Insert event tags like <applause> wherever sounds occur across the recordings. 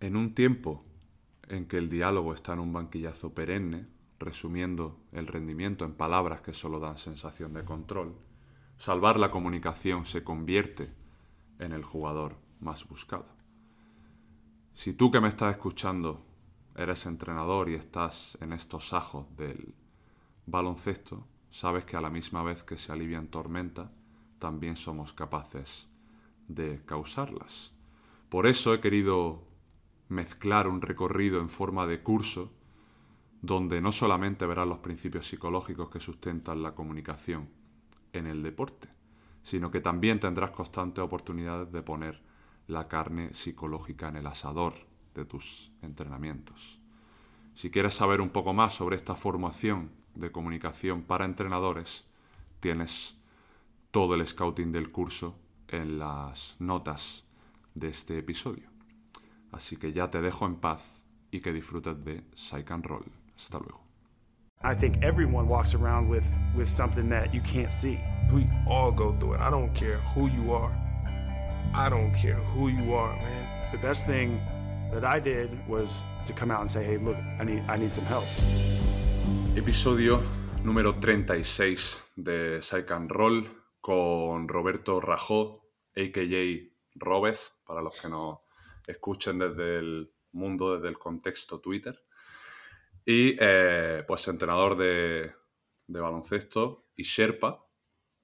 En un tiempo en que el diálogo está en un banquillazo perenne, resumiendo el rendimiento en palabras que solo dan sensación de control, salvar la comunicación se convierte en el jugador más buscado. Si tú que me estás escuchando eres entrenador y estás en estos ajos del baloncesto, sabes que a la misma vez que se alivian tormentas, también somos capaces de causarlas. Por eso he querido mezclar un recorrido en forma de curso donde no solamente verás los principios psicológicos que sustentan la comunicación en el deporte, sino que también tendrás constantes oportunidades de poner la carne psicológica en el asador de tus entrenamientos. Si quieres saber un poco más sobre esta formación de comunicación para entrenadores, tienes todo el scouting del curso en las notas de este episodio. Así que ya te dejo en paz y que disfrutes de Psych and Roll. Hasta luego. I think everyone walks around with, with something that you can't see. We all go through it. I don't care who you are. I don't care who you are, man. The best thing that I did was to come out and say, hey, look, I need, I need some help. Episodio número 36 de Psych and Roll con Roberto Rajó, a.k.a. Robez, para los que nos escuchen desde el mundo, desde el contexto Twitter. Y eh, pues entrenador de, de baloncesto y Sherpa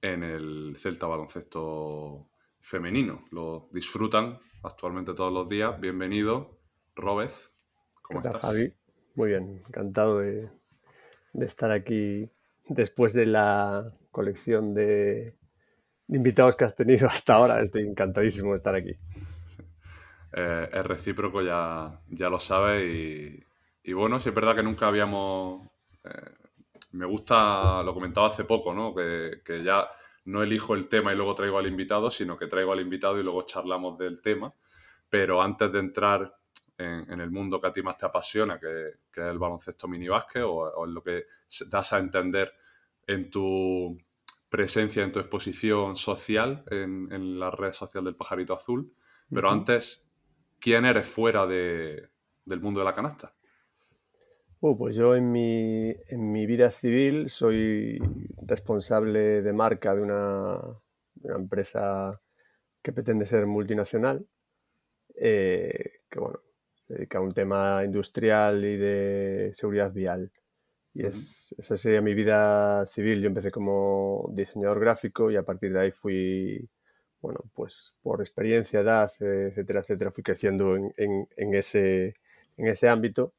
en el Celta Baloncesto Femenino. Lo disfrutan actualmente todos los días. Bienvenido, Robez. ¿Cómo estás? Javi? Muy bien, encantado de, de, estar aquí después de la colección de, de, invitados que has tenido hasta ahora. Estoy encantadísimo de estar aquí. Eh, es recíproco, ya, ya lo sabes. Y, y, bueno, sí es verdad que nunca habíamos... Eh, me gusta, lo comentaba hace poco, ¿no? Que, que, ya no elijo el tema y luego traigo al invitado, sino que traigo al invitado y luego charlamos del tema. Pero antes de entrar en, en el mundo que a ti más te apasiona, que, que es el baloncesto minibásquet, o, o en lo que das a entender en tu presencia, en tu exposición social, en, en la red social del pajarito azul. Pero uh -huh. antes, ¿quién eres fuera de, del mundo de la canasta? Uh, pues yo en mi, en mi, vida civil soy responsable de marca de una, de una empresa que pretende ser multinacional, eh, que bueno, se dedica a un tema industrial y de seguridad vial. Y es, esa sería mi vida civil. Yo empecé como diseñador gráfico y a partir de ahí fui, bueno, pues por experiencia, edad, etcétera, etcétera, fui creciendo en, en, ese, en ese ámbito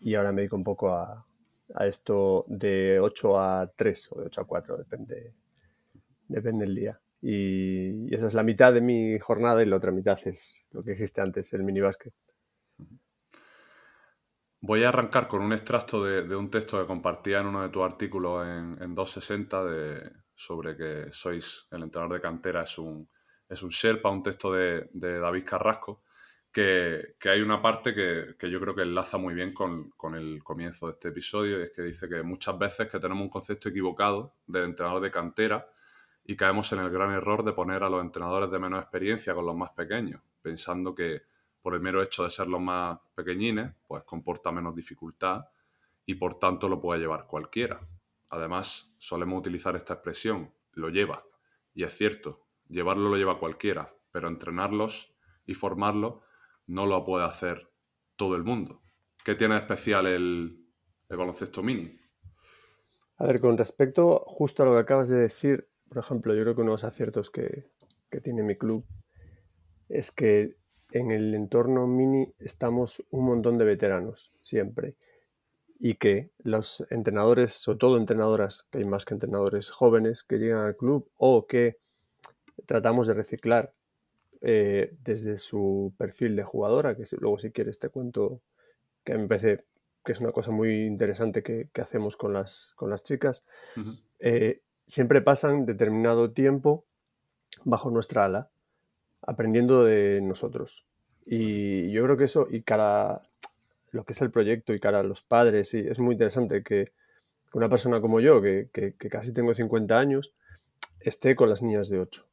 y ahora me dedico un poco a, a, esto de 8 a 3 o de 8 a 4, depende, depende del día. Y, esa es la mitad de mi jornada y la otra mitad es lo que dijiste antes, el minibásquet. Voy a arrancar con un extracto de, de, un texto que compartía en uno de tus artículos en, en 260 de, sobre que sois el entrenador de cantera, es un, es un Sherpa, un texto de, de David Carrasco, que, que, hay una parte que, que, yo creo que enlaza muy bien con, con, el comienzo de este episodio, y es que dice que muchas veces que tenemos un concepto equivocado de entrenador de cantera y caemos en el gran error de poner a los entrenadores de menos experiencia con los más pequeños, pensando que por el mero hecho de ser los más pequeñines, pues comporta menos dificultad y por tanto lo puede llevar cualquiera. Además, solemos utilizar esta expresión, lo lleva. Y es cierto, llevarlo lo lleva cualquiera, pero entrenarlos y formarlos no lo puede hacer todo el mundo. ¿Qué tiene especial el, baloncesto mini? A ver, con respecto justo a lo que acabas de decir, por ejemplo, yo creo que uno de los aciertos que, que tiene mi club es que en el entorno mini estamos un montón de veteranos, siempre. Y que los entrenadores, sobre todo entrenadoras, que hay más que entrenadores jóvenes que llegan al club o que tratamos de reciclar eh, desde su perfil de jugadora, que luego si quieres te cuento que me parece que es una cosa muy interesante que, que hacemos con las, con las chicas, uh -huh. eh, siempre pasan determinado tiempo bajo nuestra ala, aprendiendo de nosotros. Y yo creo que eso, y cara lo que es el proyecto y cara a los padres, y es muy interesante que una persona como yo, que, que, que casi tengo 50 años, esté con las niñas de 8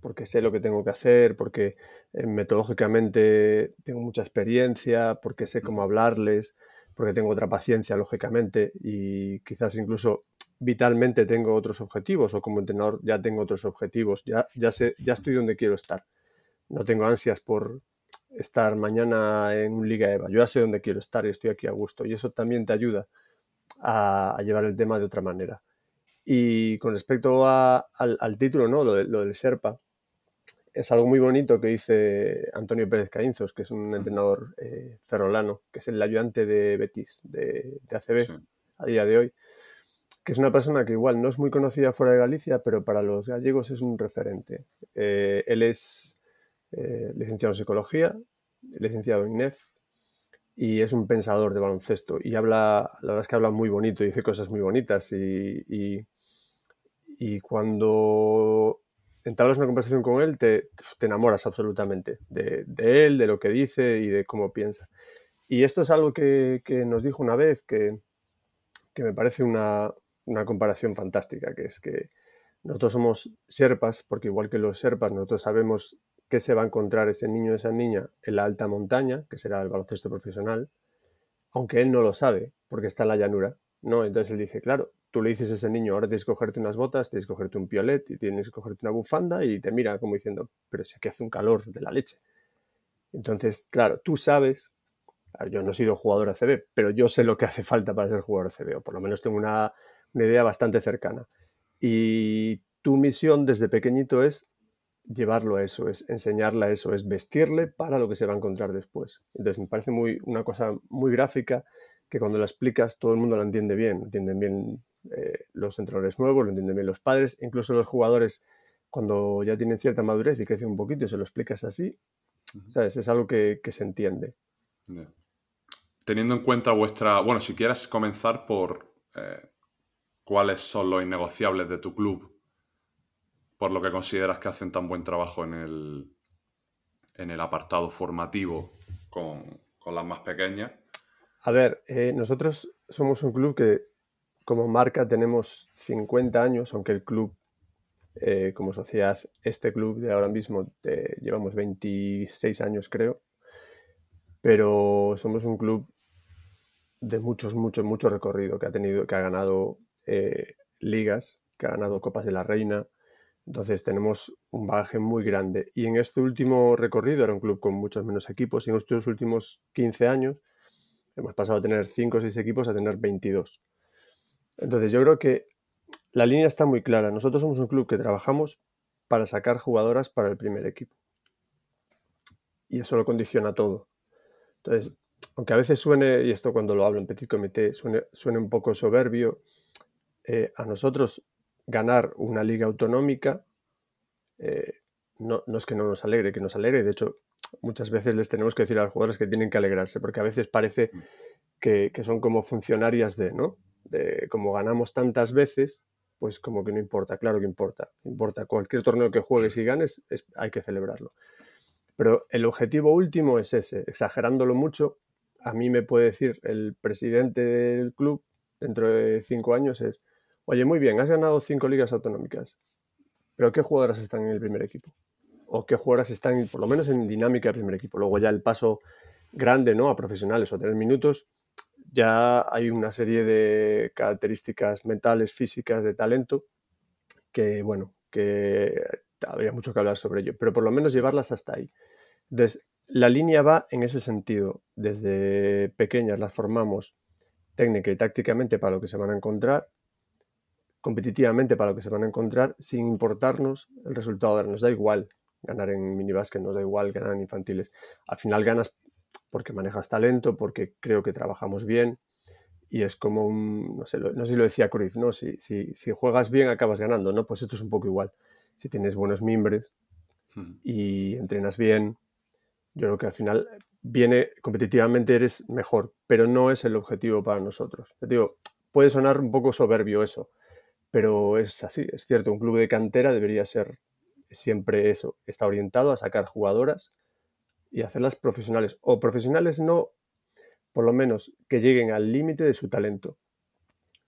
porque sé lo que tengo que hacer, porque eh, metodológicamente tengo mucha experiencia, porque sé cómo hablarles, porque tengo otra paciencia, lógicamente, y quizás incluso vitalmente tengo otros objetivos o como entrenador ya tengo otros objetivos, ya, ya, sé, ya estoy donde quiero estar. No tengo ansias por estar mañana en un Liga EVA, yo ya sé dónde quiero estar y estoy aquí a gusto y eso también te ayuda a, llevar el tema de otra manera. Y con respecto al, título, ¿no? Lo, lo del Serpa, es algo muy bonito que dice Antonio Pérez Caínzos, que es un entrenador eh, ferrolano, que es el ayudante de Betis, de, ACB, a día de hoy, que es una persona que igual no es muy conocida fuera de Galicia, pero para los gallegos es un referente. Eh, él es eh, licenciado en psicología, licenciado en INEF, y es un pensador de baloncesto. Y habla, la verdad es que habla muy bonito, dice cosas muy bonitas. Y, y cuando entablas una conversación con él, te, te enamoras absolutamente de, él, de lo que dice y de cómo piensa. Y esto es algo que, nos dijo una vez que, me parece una, comparación fantástica, que es que nosotros somos serpas, porque igual que los serpas, nosotros sabemos qué se va a encontrar ese niño o esa niña en la alta montaña, que será el baloncesto profesional, aunque él no lo sabe, porque está en la llanura. ¿no? Entonces él dice, claro, tú le dices a ese niño, ahora tienes que cogerte unas botas, tienes que cogerte un piolet y tienes que cogerte una bufanda y te mira como diciendo, pero sé que hace un calor de la leche. Entonces, claro, tú sabes, yo no he sido jugador ACB, pero yo sé lo que hace falta para ser jugador ACB, o por lo menos tengo una, idea bastante cercana. Y tu misión desde pequeñito es llevarlo a eso, es enseñarle a eso, es vestirle para lo que se va a encontrar después. Entonces me parece muy, una cosa muy gráfica que cuando lo explicas todo el mundo lo entiende bien, entienden bien eh, los entrenadores nuevos, lo entienden bien los padres, incluso los jugadores cuando ya tienen cierta madurez y crecen un poquito y se lo explicas así, ¿sabes? Es algo que, se entiende. Teniendo en cuenta vuestra, bueno, si quieres comenzar por eh, cuáles son los innegociables de tu club, por lo que consideras que hacen tan buen trabajo en el, en el apartado formativo con, con las más pequeñas. A ver, eh, nosotros somos un club que como marca tenemos 50 años, aunque el club eh, como sociedad, este club de ahora mismo eh, llevamos 26 años creo, pero somos un club de muchos, muchos, mucho recorrido que ha tenido, que ha ganado ligas, que ha ganado Copas de la Reina. Entonces tenemos un bagaje muy grande. Y en este último recorrido era un club con muchos menos equipos. Y en estos últimos 15 años Hemos pasado a tener 5 o 6 equipos a tener 22. Entonces yo creo que la línea está muy clara. Nosotros somos un club que trabajamos para sacar jugadoras para el primer equipo. Y eso lo condiciona todo. Entonces, aunque a veces suene, y esto cuando lo hablo en Petit Comité, suene, un poco soberbio, eh, a nosotros ganar una liga autonómica eh, no, no, es que no nos alegre, que nos alegre. De hecho, muchas veces les tenemos que decir a los jugadores que tienen que alegrarse, porque a veces parece mm. que, son como funcionarias de, ¿no? De como ganamos tantas veces, pues como que no importa, claro que importa, importa. Cualquier torneo que juegues y ganes, hay que celebrarlo. Pero el objetivo último es ese, exagerándolo mucho, a mí me puede decir el presidente del club dentro de cinco años es, oye, muy bien, has ganado cinco ligas autonómicas, pero ¿qué jugadoras están en el primer equipo? o qué jugadoras están por lo menos en dinámica de primer equipo. Luego ya el paso grande ¿no? a profesionales o tener minutos, ya hay una serie de características mentales, físicas, de talento, que bueno, que habría mucho que hablar sobre ello, pero por lo menos llevarlas hasta ahí. Entonces, la línea va en ese sentido. Desde pequeñas las formamos técnica y tácticamente para lo que se van a encontrar, competitivamente para lo que se van a encontrar, sin importarnos el resultado. Nos da igual ganar en minibásquet, nos da igual ganar en infantiles. Al final ganas porque manejas talento, porque creo que trabajamos bien y es como un, no sé, no sé si lo decía Cruyff, ¿no? Si, si, si, juegas bien acabas ganando, ¿no? Pues esto es un poco igual. Si tienes buenos mimbres y entrenas bien, yo creo que al final viene competitivamente eres mejor, pero no es el objetivo para nosotros. Te digo, puede sonar un poco soberbio eso, pero es así, es cierto, un club de cantera debería ser siempre eso, está orientado a sacar jugadoras y hacerlas profesionales. O profesionales no, por lo menos que lleguen al límite de su talento.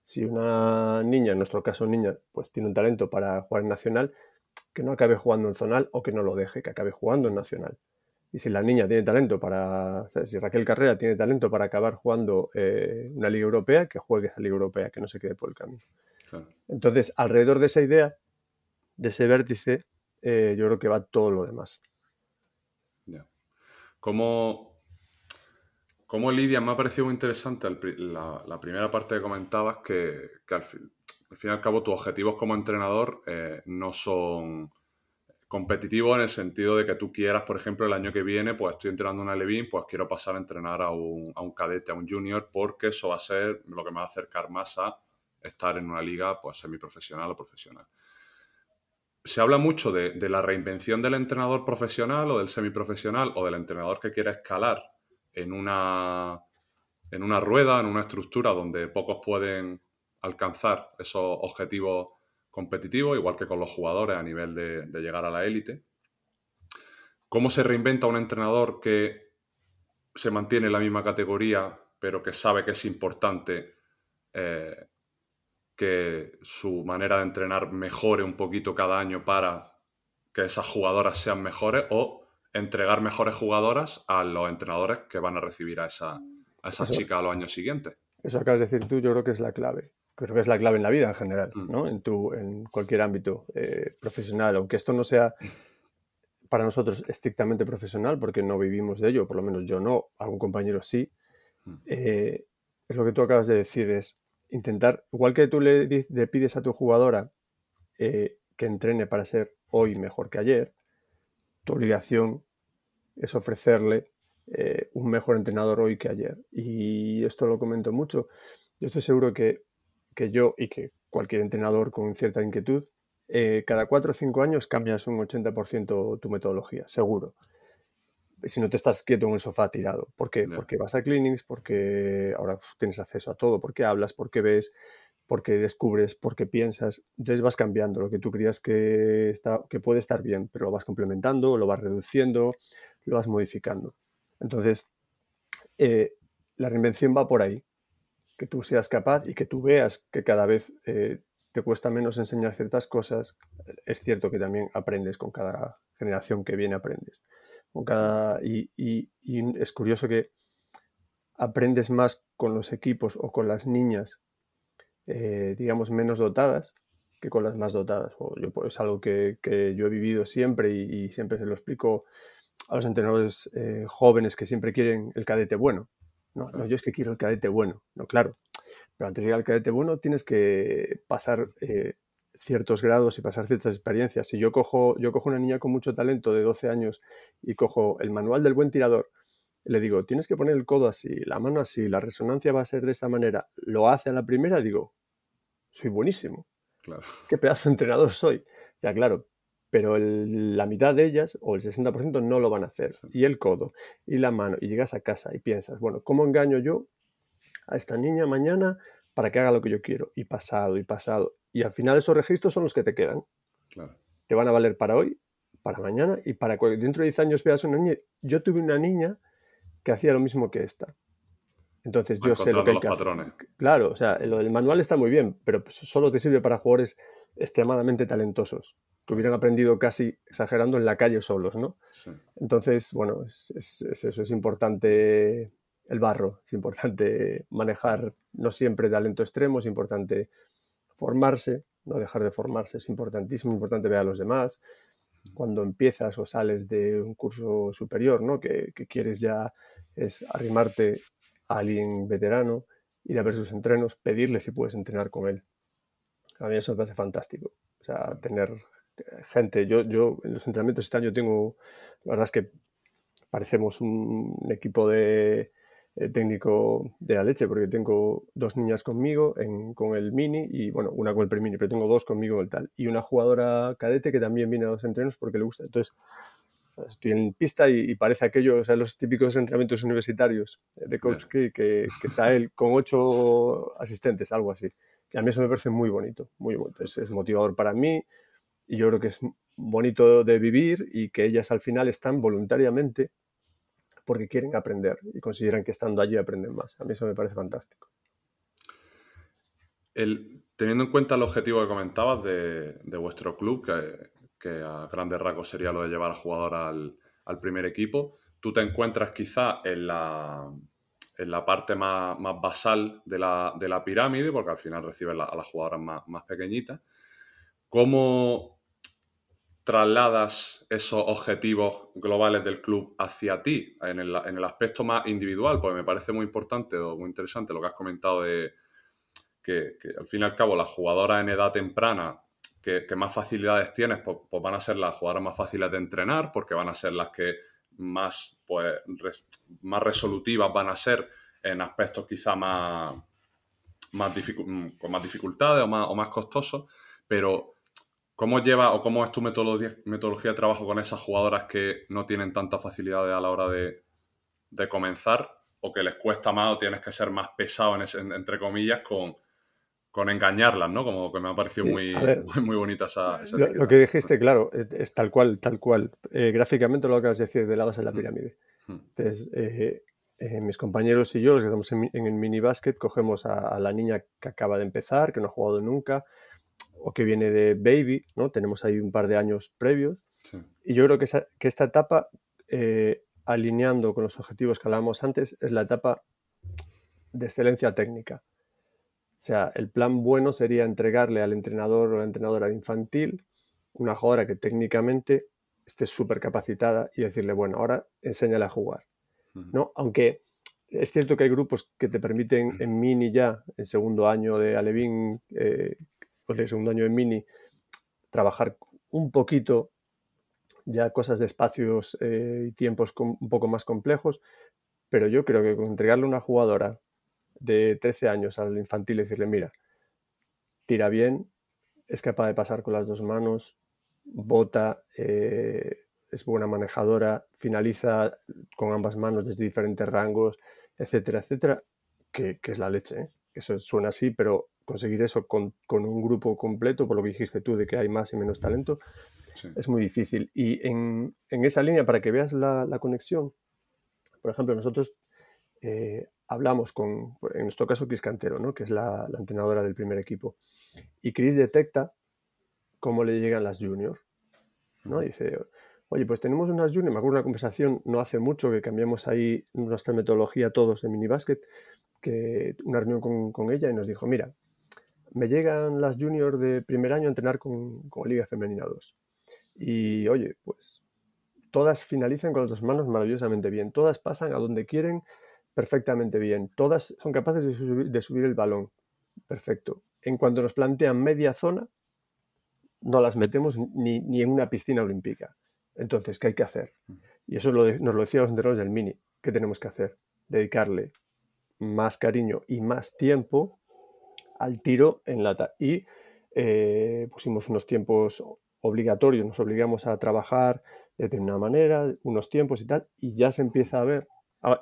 Si una niña, en nuestro caso niña, pues tiene un talento para jugar en nacional, que no acabe jugando en zonal o que no lo deje, que acabe jugando en nacional. Y si la niña tiene talento para, si Raquel Carrera tiene talento para acabar jugando eh, una liga europea, que juegue esa liga europea, que no se quede por el camino. Entonces, alrededor de esa idea, de ese vértice, eh, yo creo que va todo lo demás. ¿Cómo, ¿Cómo, Lidia, me ha parecido muy interesante la, primera parte que comentabas, que, al, fin, y al cabo tus objetivos como entrenador eh, no son competitivo en el sentido de que tú quieras, por ejemplo, el año que viene, pues estoy entrenando una Levin, pues quiero pasar a entrenar a un, a un, cadete, a un junior, porque eso va a ser lo que me va a acercar más a estar en una liga pues semiprofesional o profesional. Se habla mucho de, la reinvención del entrenador profesional o del semiprofesional o del entrenador que quiere escalar en una, en una rueda, en una estructura donde pocos pueden alcanzar esos objetivos competitivo, igual que con los jugadores a nivel de, llegar a la élite. ¿Cómo se reinventa un entrenador que se mantiene en la misma categoría, pero que sabe que es importante eh, que su manera de entrenar mejore un poquito cada año para que esas jugadoras sean mejores o entregar mejores jugadoras a los entrenadores que van a recibir a esa, a esa chica a los años siguientes? Eso acabas de decir tú, yo creo que es la clave creo que es la clave en la vida en general, mm. ¿no? En, tu, en cualquier ámbito eh, profesional, aunque esto no sea para nosotros estrictamente profesional, porque no vivimos de ello, por lo menos yo no, algún compañero sí, mm. eh, es lo que tú acabas de decir, es intentar, igual que tú le, pides a tu jugadora eh, que entrene para ser hoy mejor que ayer, tu obligación es ofrecerle un mejor entrenador hoy que ayer. Y esto lo comento mucho. Yo estoy seguro que que yo y que cualquier entrenador con cierta inquietud, eh, cada cuatro o cinco años cambias un 80% tu metodología, seguro. Si no te estás quieto en el sofá tirado. ¿Por qué? Porque vas a clinics, porque ahora tienes acceso a todo, porque hablas, porque ves, porque descubres, porque piensas. Entonces vas cambiando lo que tú creías que, está, que puede estar bien, pero lo vas complementando, lo vas reduciendo, lo vas modificando. Entonces, eh, la reinvención va por ahí que tú seas capaz y que tú veas que cada vez eh, te cuesta menos enseñar ciertas cosas. Es cierto que también aprendes con cada generación que viene, aprendes. Cada, y, es curioso que aprendes más con los equipos o con las niñas, eh, digamos, menos dotadas que con las más dotadas. O yo, pues, es algo que, yo he vivido siempre y, siempre se lo explico a los entrenadores eh, jóvenes que siempre quieren el cadete bueno. No, no, yo es que quiero el cadete bueno. No, claro. Pero antes de llegar al cadete bueno tienes que pasar eh, ciertos grados y pasar ciertas experiencias. Si yo cojo, yo cojo una niña con mucho talento de 12 años y cojo el manual del buen tirador, le digo, tienes que poner el codo así, la mano así, la resonancia va a ser de esta manera, lo hace a la primera, digo, soy buenísimo. Claro. <laughs> ¿Qué pedazo de entrenador soy? Ya, claro, pero la mitad de ellas, o el 60%, no lo van a hacer. Y el codo, y la mano, y llegas a casa y piensas, bueno, ¿cómo engaño yo a esta niña mañana para que haga lo que yo quiero? Y pasado, y pasado. Y al final esos registros son los que te quedan. Te van a valer para hoy, para mañana, y para que dentro de 10 años veas una niña. Yo tuve una niña que hacía lo mismo que esta. Entonces yo sé lo que hay que hacer. Claro, o sea, lo del manual está muy bien, pero pues solo te sirve para jugadores extremadamente talentosos que hubieran aprendido casi exagerando en la calle solos, ¿no? Entonces, bueno, es, eso, es importante el barro, es importante manejar no siempre talento extremo, es importante formarse, no dejar de formarse, es importantísimo, importante ver a los demás. Cuando empiezas o sales de un curso superior, ¿no? Que, que quieres ya es arrimarte a alguien veterano, ir a ver sus entrenos, pedirle si puedes entrenar con él. A mí eso me parece fantástico. O sea, tener gente. Yo, yo en los entrenamientos este año tengo, la verdad es que parecemos un equipo de eh, técnico de la leche, porque tengo dos niñas conmigo con el mini y bueno, una con el pre-mini, pero tengo dos conmigo el tal. Y una jugadora cadete que también viene a los entrenos porque le gusta. Entonces, estoy en pista y, parece aquello, o sea, los típicos entrenamientos universitarios de coach que, que, está él con ocho asistentes, algo así. Y a mí eso me parece muy bonito, muy bonito. Es, es motivador para mí, y yo creo que es bonito de vivir y que ellas al final están voluntariamente porque quieren aprender y consideran que estando allí aprenden más. A mí eso me parece fantástico. teniendo en cuenta el objetivo que comentabas de, vuestro club, que, que a grandes rasgos sería lo de llevar a jugador al, al primer equipo. Tú te encuentras quizá en la, en la parte más, más basal de la, de la, pirámide, porque al final recibes a las jugadoras más, más pequeñitas. ¿Cómo trasladas esos objetivos globales del club hacia ti en el, en el, aspecto más individual? Porque me parece muy importante o muy interesante lo que has comentado de que, al fin y al cabo las jugadoras en edad temprana que, que más facilidades tienes, pues, pues, van a ser las jugadoras más fáciles de entrenar, porque van a ser las que más, pues, más resolutivas van a ser en aspectos quizá más, más con más dificultades o más, o más costosos, pero ¿cómo lleva o cómo es tu metodología, metodología de trabajo con esas jugadoras que no tienen tanta facilidades a la hora de, de comenzar o que les cuesta más o tienes que ser más pesado, en ese, entre comillas, con, con engañarlas, ¿no? Como que me ha parecido sí, muy, muy, bonita esa... esa lo, lo, que dijiste, claro, es tal cual, tal cual. Eh, gráficamente lo acabas de decir de la base de la pirámide. Mm. Entonces, eh, eh, mis compañeros y yo, los que estamos en, en el mini basket, cogemos a, a, la niña que acaba de empezar, que no ha jugado nunca, o que viene de baby, ¿no? Tenemos ahí un par de años previos. Sí. Y yo creo que, esa, que esta etapa, eh, alineando con los objetivos que hablábamos antes, es la etapa de excelencia técnica. O sea, el plan bueno sería entregarle al entrenador o la entrenadora de infantil una jugadora que técnicamente esté súper capacitada y decirle, bueno, ahora enséñale a jugar. Uh -huh. ¿no? Aunque es cierto que hay grupos que te permiten en mini ya, en segundo año de Alevín, eh, o de segundo año en mini, trabajar un poquito ya cosas de espacios eh, y tiempos un poco más complejos, pero yo creo que entregarle una jugadora de 13 años al infantil y decirle, mira, tira bien, es capaz de pasar con las dos manos, bota, eh, es buena manejadora, finaliza con ambas manos desde diferentes rangos, etcétera, etcétera, que, que es la leche. ¿eh? Eso suena así, pero conseguir eso con, con, un grupo completo, por lo que dijiste tú, de que hay más y menos talento, sí. es muy difícil. Y en, en, esa línea, para que veas la, la conexión, por ejemplo, nosotros eh, hablamos con, en nuestro caso, Cris Cantero, ¿no? que es la, la, entrenadora del primer equipo. Y Cris detecta cómo le llegan las juniors. ¿no? Dice, oye, pues tenemos unas juniors, me acuerdo una conversación no hace mucho que cambiamos ahí nuestra metodología todos de minibásquet, que una reunión con, con, ella y nos dijo, mira, me llegan las juniors de primer año a entrenar con, con Liga Femenina 2. Y oye, pues todas finalizan con las dos manos maravillosamente bien, todas pasan a donde quieren, perfectamente bien. Todas son capaces de subir, de subir, el balón. Perfecto. En cuanto nos plantean media zona, no las metemos ni, ni en una piscina olímpica. Entonces, ¿qué hay que hacer? Y eso lo, nos lo decían los entrenadores del Mini. ¿Qué tenemos que hacer? Dedicarle más cariño y más tiempo al tiro en lata. Y eh, pusimos unos tiempos obligatorios, nos obligamos a trabajar de determinada manera, unos tiempos y tal, y ya se empieza a ver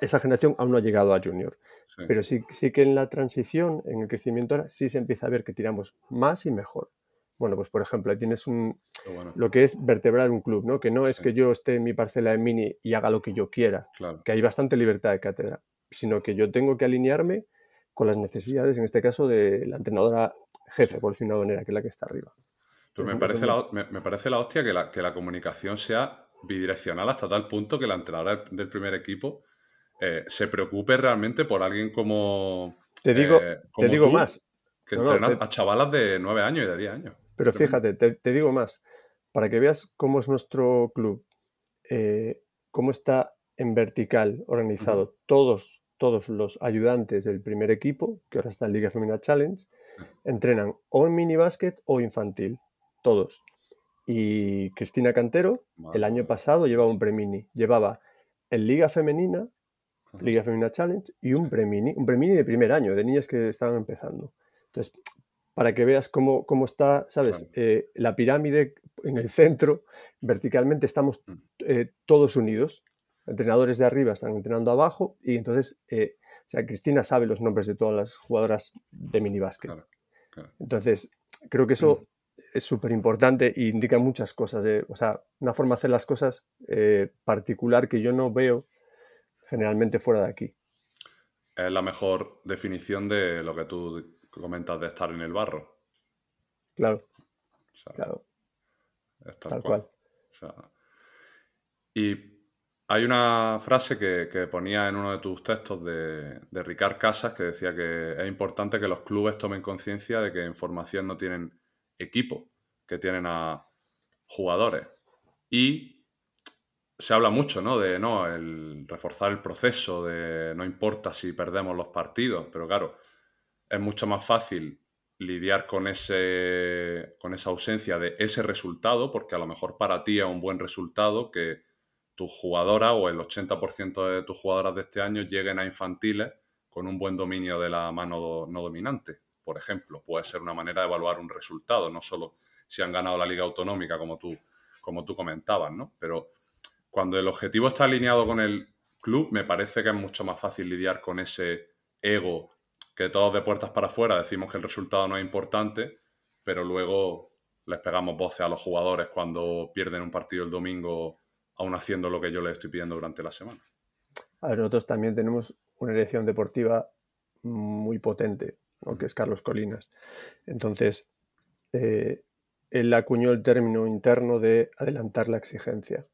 esa generación aún no ha llegado a junior. Sí. Pero sí, sí que en la transición, en el crecimiento ahora, sí se empieza a ver que tiramos más y mejor. Bueno, pues por ejemplo, ahí tienes un, bueno. lo que es vertebrar un club, ¿no? Que no es que yo esté en mi parcela en mini y haga lo que yo quiera, claro. que hay bastante libertad de cátedra, sino que yo tengo que alinearme con las necesidades, en este caso, de la entrenadora jefe, por decir una manera, que es la que está arriba. Pues me parece, la, me, me parece la hostia que la, que la comunicación sea bidireccional hasta tal punto que la entrenadora del primer equipo eh, se preocupe realmente por alguien como. Te digo, eh, como te digo tú, más. Que no, entrena no, te... a chavalas de 9 años y de 10 años. Pero fíjate, te, te digo más. Para que veas cómo es nuestro club, eh, cómo está en vertical organizado, uh -huh. todos, todos los ayudantes del primer equipo, que ahora está en Liga Femenina Challenge, entrenan o en mini básquet o infantil. Todos. Y Cristina Cantero, el año pasado llevaba un premini. Llevaba en Liga Femenina Liga Femenina Challenge y un premini, un premini de primer año, de niñas que estaban empezando. Entonces, para que veas cómo, cómo está, ¿sabes? Eh, la pirámide en el centro, verticalmente estamos mm. eh, todos unidos. Entrenadores de arriba están entrenando abajo y entonces, eh, o sea, Cristina sabe los nombres de todas las jugadoras de minibásquet. Claro, claro. Entonces, creo que eso mm. es súper importante e indica muchas cosas. o sea, una forma de hacer las cosas eh, particular que yo no veo generalmente fuera de aquí. Es la mejor definición de lo que tú comentas de estar en el barro. Claro. O sea, claro. Es tal, Tal cual. cual. O sea, y hay una frase que, que ponía en uno de tus textos de, de Ricard Casas que decía que es importante que los clubes tomen conciencia de que en formación no tienen equipo, que tienen a jugadores. Y se habla mucho, ¿no? De no, el reforzar el proceso, de no importa si perdemos los partidos, pero claro, es mucho más fácil lidiar con, ese, con esa ausencia de ese resultado, porque a lo mejor para ti es un buen resultado que tus jugadoras o el 80% de tus jugadoras de este año lleguen a infantiles con un buen dominio de la mano no dominante. Por ejemplo, puede ser una manera de evaluar un resultado, no solo si han ganado la liga autonómica, como tú, como tú comentabas, ¿no? Pero cuando el objetivo está alineado con el club, me parece que es mucho más fácil lidiar con ese ego que todos de puertas para afuera decimos que el resultado no es importante, pero luego les pegamos voces a los jugadores cuando pierden un partido el domingo, aún haciendo lo que yo les estoy pidiendo durante la semana. A ver, nosotros también tenemos una dirección deportiva muy potente, ¿no? que es Carlos Colinas. Entonces, eh, él acuñó el término interno de adelantar la exigencia.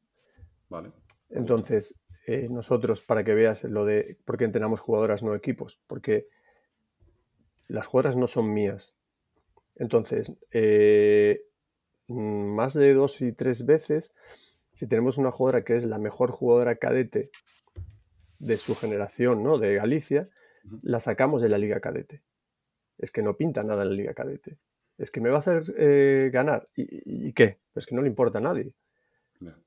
¿Vale? Entonces, eh, nosotros, para que veas lo de por qué entrenamos jugadoras, no equipos, porque las jugadoras no son mías. Entonces, eh, mm, más de dos y tres veces, si tenemos una jugadora que es la mejor jugadora cadete de su generación, ¿no? De Galicia, la sacamos de la liga cadete. Es que no pinta nada en la liga cadete. Es que me va a hacer eh, ganar. ¿Y, qué? Pues que no le importa a nadie.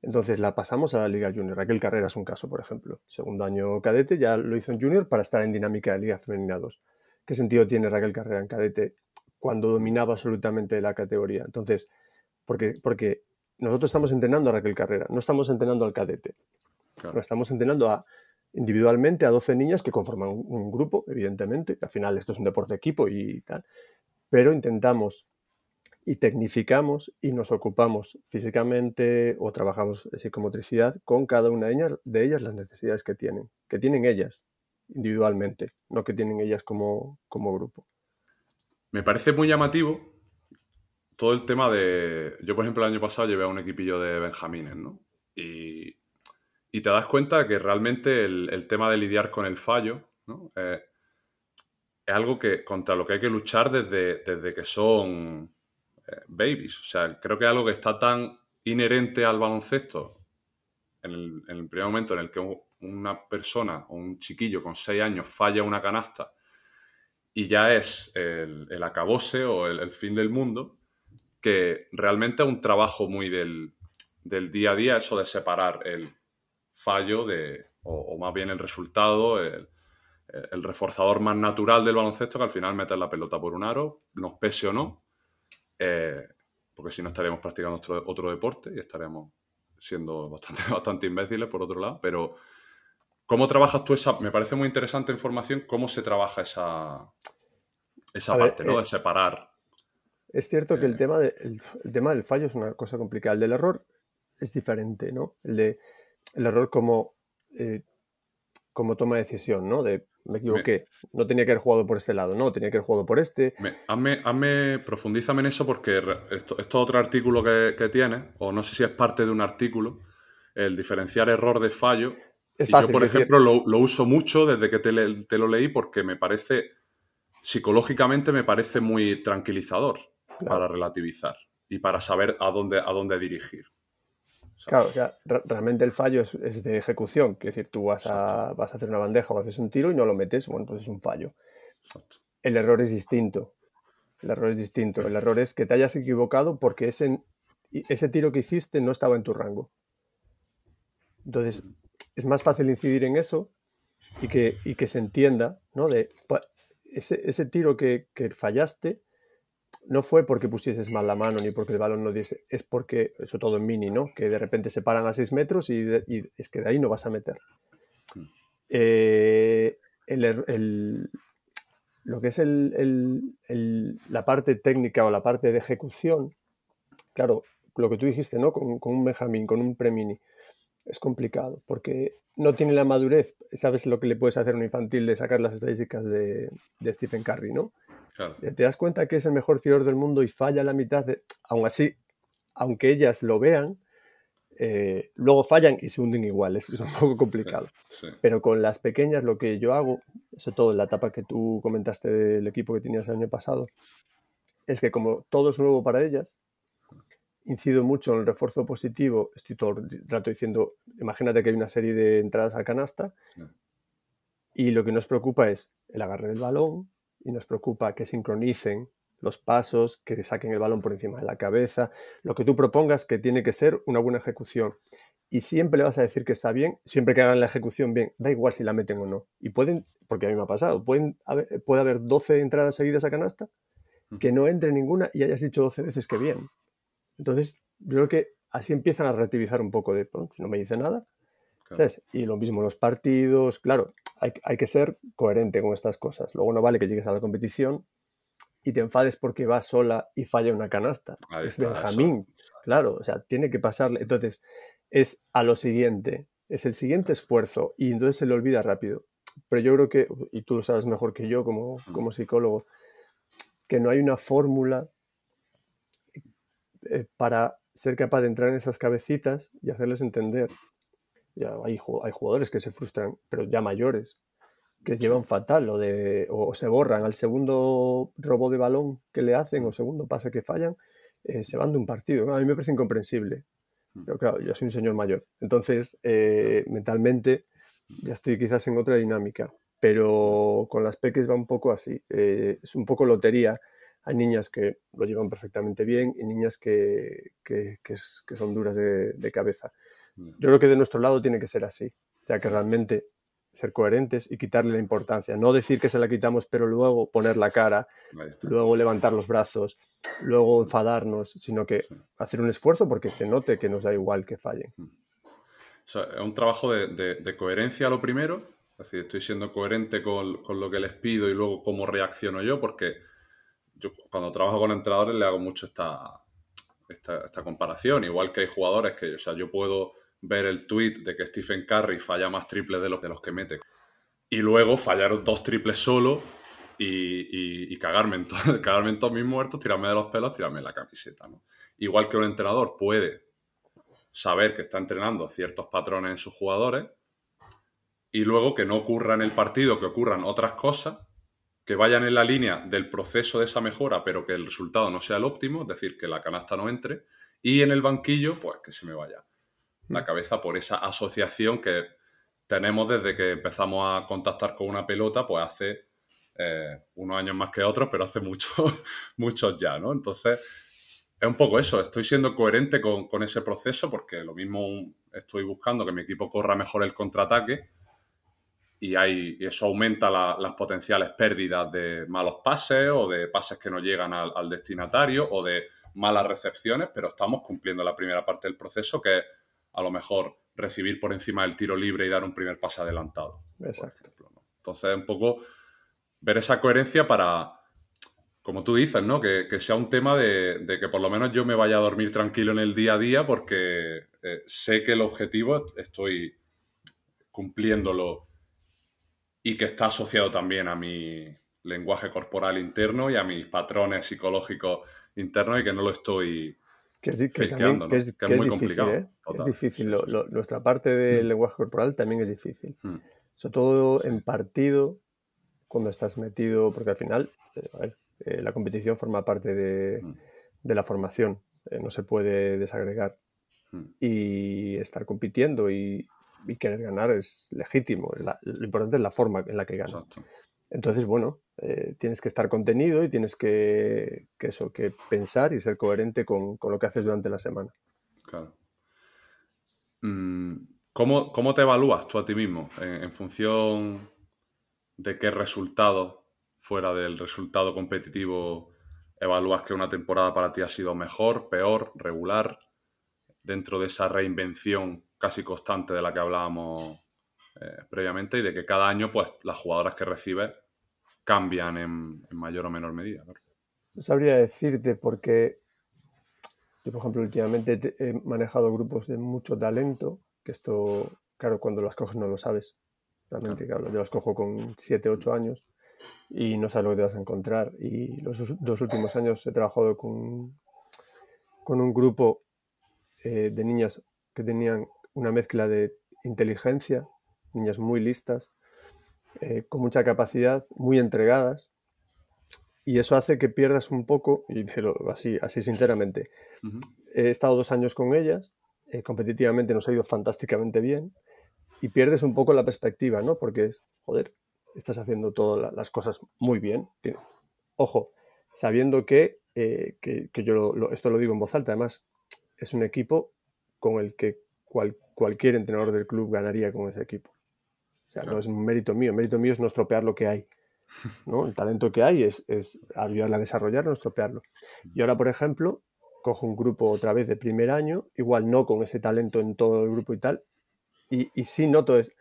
Entonces la pasamos a la Liga Junior. Raquel Carrera es un caso, por ejemplo. Segundo año cadete, ya lo hizo en Junior para estar en dinámica de Liga Femenina 2. ¿Qué sentido tiene Raquel Carrera en cadete cuando dominaba absolutamente la categoría? Entonces, porque, porque nosotros estamos entrenando a Raquel Carrera, no estamos entrenando al cadete. Claro. No estamos entrenando a, individualmente a 12 niñas que conforman un, un grupo, evidentemente. Al final esto es un deporte de equipo y tal. Pero intentamos y tecnificamos y nos ocupamos físicamente o trabajamos psicomotricidad con cada una de ellas, de ellas las necesidades que tienen, que tienen ellas individualmente, no que tienen ellas como, como grupo. Me parece muy llamativo todo el tema de. Yo, por ejemplo, el año pasado llevé a un equipillo de Benjamines, ¿no? Y, y te das cuenta que realmente el, tema de lidiar con el fallo, ¿no? Eh, es algo que contra lo que hay que luchar desde, desde que son eh, babies. O sea, creo que es algo que está tan inherente al baloncesto en el, en el primer momento en el que un- una persona o un chiquillo con 6 años falla una canasta y ya es el, acabose o el fin del mundo, que realmente es un trabajo muy del, del día a día, eso de separar el fallo de, o, o más bien el resultado, el, el reforzador más natural del baloncesto, que al final meter la pelota por un aro, nos pese o no, eh, porque si no estaríamos practicando otro, otro deporte y estaríamos siendo bastante, <laughs> bastante imbéciles por otro lado, pero ¿cómo trabajas tú esa? Me parece muy interesante información, cómo se trabaja esa, esa A ver, parte, ¿no? eh, De separar. Es cierto que Eh. el tema, de- el, el tema del fallo es una cosa complicada. El del error es diferente, ¿no? El, de, el error como, eh, como toma de decisión, ¿no? De me equivoqué, no tenía que haber jugado por este lado, no, tenía que haber jugado por este. Me, hazme, hazme- profundízame en eso porque esto, esto es otro artículo que, que tienes, o no sé si es parte de un artículo, el diferenciar error de fallo. Es Y fácil. yo, por ejemplo, lo, lo uso mucho desde que te, le- te lo leí porque me parece, psicológicamente me parece muy tranquilizador Claro. para relativizar y para saber a dónde, a dónde dirigir. ¿sabes? Claro, o sea, realmente el fallo es, es de ejecución. Es decir, tú vas a, vas a hacer una bandeja o haces un tiro y no lo metes, bueno, pues es un fallo. Exacto. El error es distinto. El error es distinto. El error es que te hayas equivocado porque ese, ese tiro que hiciste no estaba en tu rango. Entonces, es más fácil incidir en eso y que, y que se entienda, ¿no? De, ese, ese tiro que, que fallaste no fue porque pusieses mal la mano ni porque el balón no diese, es porque, eso todo en mini, ¿no? Que de repente se paran a 6 metros y, de- y es que de ahí no vas a meter. Mm. Eh, el er- el- lo que es el- la parte técnica o la parte de ejecución, claro, lo que tú dijiste, ¿no? Con, con un Benjamín, con un Premini, es complicado porque no tiene la madurez. Sabes lo que le puedes hacer a un infantil de sacar las estadísticas de, de Stephen Curry, ¿no? Claro. te das cuenta que es el mejor tirador del mundo y falla la mitad de... Aún así, aunque ellas lo vean, eh, luego fallan y se hunden igual, es, es un poco complicado. Sí. Pero con las pequeñas lo que yo hago, sobre todo en la etapa que tú comentaste del equipo que tenías el año pasado, es que como todo es nuevo para ellas, incido mucho en el refuerzo positivo, estoy todo el rato diciendo, imagínate que hay una serie de entradas a canasta Sí. y lo que nos preocupa es el agarre del balón y nos preocupa que sincronicen los pasos, que saquen el balón por encima de la cabeza, lo que tú propongas que tiene que ser una buena ejecución. Y siempre le vas a decir que está bien, siempre que hagan la ejecución bien, da igual si la meten o no. Y pueden, porque a mí me ha pasado, pueden haber- puede haber 12 entradas seguidas a canasta, que no entre ninguna y hayas dicho 12 veces que bien. Entonces, yo creo que así empiezan a relativizar un poco de, "Bueno, si no me dice nada, Claro. ¿sabes? Y lo mismo los partidos, claro, hay, hay que ser coherente con estas cosas. Luego no vale que llegues a la competición y te enfades porque va sola y falla una canasta. Ahí es Benjamín, claro, o sea, tiene que pasarle. Entonces, es a lo siguiente, es el siguiente esfuerzo y entonces se le olvida rápido. Pero yo creo que, y tú lo sabes mejor que yo como, como psicólogo, que no hay una fórmula eh, para ser capaz de entrar en esas cabecitas y hacerles entender. Ya hay, hay jugadores que se frustran, pero ya mayores, que llevan fatal o, de, o se borran al segundo robo de balón que le hacen o segundo pase que fallan, eh, se van de un partido. A mí me parece incomprensible. Pero claro, yo soy un señor mayor. Entonces, eh, mentalmente, ya estoy quizás en otra dinámica. Pero con las peques va un poco así. Eh, es un poco lotería. Hay niñas que lo llevan perfectamente bien y niñas que, que- que es- que son duras de, de cabeza. Yo creo que de nuestro lado tiene que ser así. O sea, que realmente ser coherentes y quitarle la importancia. No decir que se la quitamos, pero luego poner la cara, luego levantar los brazos, luego enfadarnos, sino que hacer un esfuerzo porque se note que nos da igual que fallen. O sea, es un trabajo de, de- de coherencia lo primero, es decir, estoy siendo coherente con, con lo que les pido y luego cómo reacciono yo, porque yo cuando trabajo con entrenadores le hago mucho esta, esta, esta comparación, igual que hay jugadores que, o sea, yo puedo ver el tweet de que Stephen Curry falla más triples de los, de los que mete y luego fallar dos triples solo y, cagarme, en <laughs> cagarme en todos mis muertos, tirarme de los pelos, tirarme la camiseta. ¿no? Igual que un entrenador puede saber que está entrenando ciertos patrones en sus jugadores y luego que no ocurra en el partido, que ocurran otras cosas, que vayan en la línea del proceso de esa mejora, pero que el resultado no sea el óptimo, es decir, que la canasta no entre, y en el banquillo, pues que se me vaya la cabeza por esa asociación que tenemos desde que empezamos a contactar con una pelota, pues hace eh, unos años más que otros, pero hace muchos, <laughs> muchos ya, ¿no? Entonces, es un poco eso, estoy siendo coherente con, ese proceso porque lo mismo estoy buscando que mi equipo corra mejor el contraataque y, hay, eso aumenta la- las potenciales pérdidas de malos pases o de pases que no llegan al, al destinatario o de malas recepciones, pero estamos cumpliendo la primera parte del proceso que es a lo mejor recibir por encima del tiro libre y dar un primer pase adelantado. Exacto. ejemplo, ¿no? Entonces, un poco ver esa coherencia para, como tú dices, ¿no? Que, que sea un tema de, de que por lo menos yo me vaya a dormir tranquilo en el día a día porque eh, sé que el objetivo estoy cumpliéndolo y que está asociado también a mi lenguaje corporal interno y a mis patrones psicológicos internos y que no lo estoy... Que es, que también, que es, Que es muy difícil, complicado, ¿eh? Es difícil. Sí, Lo- sí. lo- nuestra parte del lenguaje corporal también es difícil. Mm, Sobre todo en partido, cuando estás metido, porque al final, eh, a ver, eh, la competición forma parte de, Mm. de la formación, eh, no se puede desagregar. mm. Y estar compitiendo y, y querer ganar es legítimo. la- lo importante es la forma en la que ganas. Exacto. Entonces, bueno, eh, tienes que estar contenido y tienes que, eso, que pensar y ser coherente con, lo que haces durante la semana. Claro. Mm, ¿Cómo, te evalúas tú a ti mismo? En, en función de qué resultado, fuera del resultado competitivo, evalúas que una temporada para ti ha sido mejor, peor, regular, dentro de esa reinvención casi constante de la que hablábamos eh, previamente y de que cada año pues las jugadoras que recibes cambian en, en mayor o menor medida. No sabría decirte porque yo, por ejemplo, últimamente te- he manejado grupos de mucho talento, que esto, claro, cuando las coges no lo sabes. Realmente, claro, yo las cojo con 7, 8 años y no sabes lo que te vas a encontrar. Y los dos- dos últimos años he trabajado con, con un grupo eh, de niñas que tenían una mezcla de inteligencia, niñas muy listas, eh, con mucha capacidad, muy entregadas, y eso hace que pierdas un poco, y así, así sinceramente, he estado dos años con ellas, eh, competitivamente nos ha ido fantásticamente bien, y pierdes un poco la perspectiva, ¿no? Porque es, joder, estás haciendo todas las cosas muy bien. Ojo, sabiendo que, eh, que, yo esto lo digo en voz alta, además, es un equipo con el que cualquier entrenador del club ganaría con ese equipo. O sea, no es un mérito mío, mérito mío es no estropear lo que hay. ¿no? El talento que hay es, es ayudarle a desarrollarlo, no estropearlo. Y ahora, por ejemplo, cojo un grupo otra vez de primer año, igual no con ese talento en todo el grupo y tal, y, y sí noto es,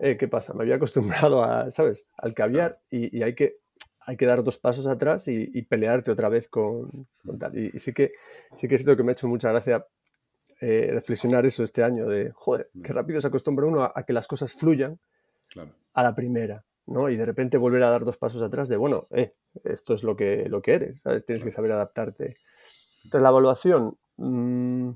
eh, ¿qué pasa? Me había acostumbrado a, ¿sabes? Al caviar y, y hay, que, hay que dar dos pasos atrás y, pelearte otra vez con, tal. Y, sí que sí que siento que me ha hecho mucha gracia eh, reflexionar eso este año de, joder, qué rápido se acostumbra uno a, que las cosas fluyan a la primera, ¿no? Y de repente volver a dar dos pasos atrás de, bueno, eh, esto es lo que, lo que eres, ¿sabes? Tienes que saber adaptarte. Entonces, la evaluación, mmm,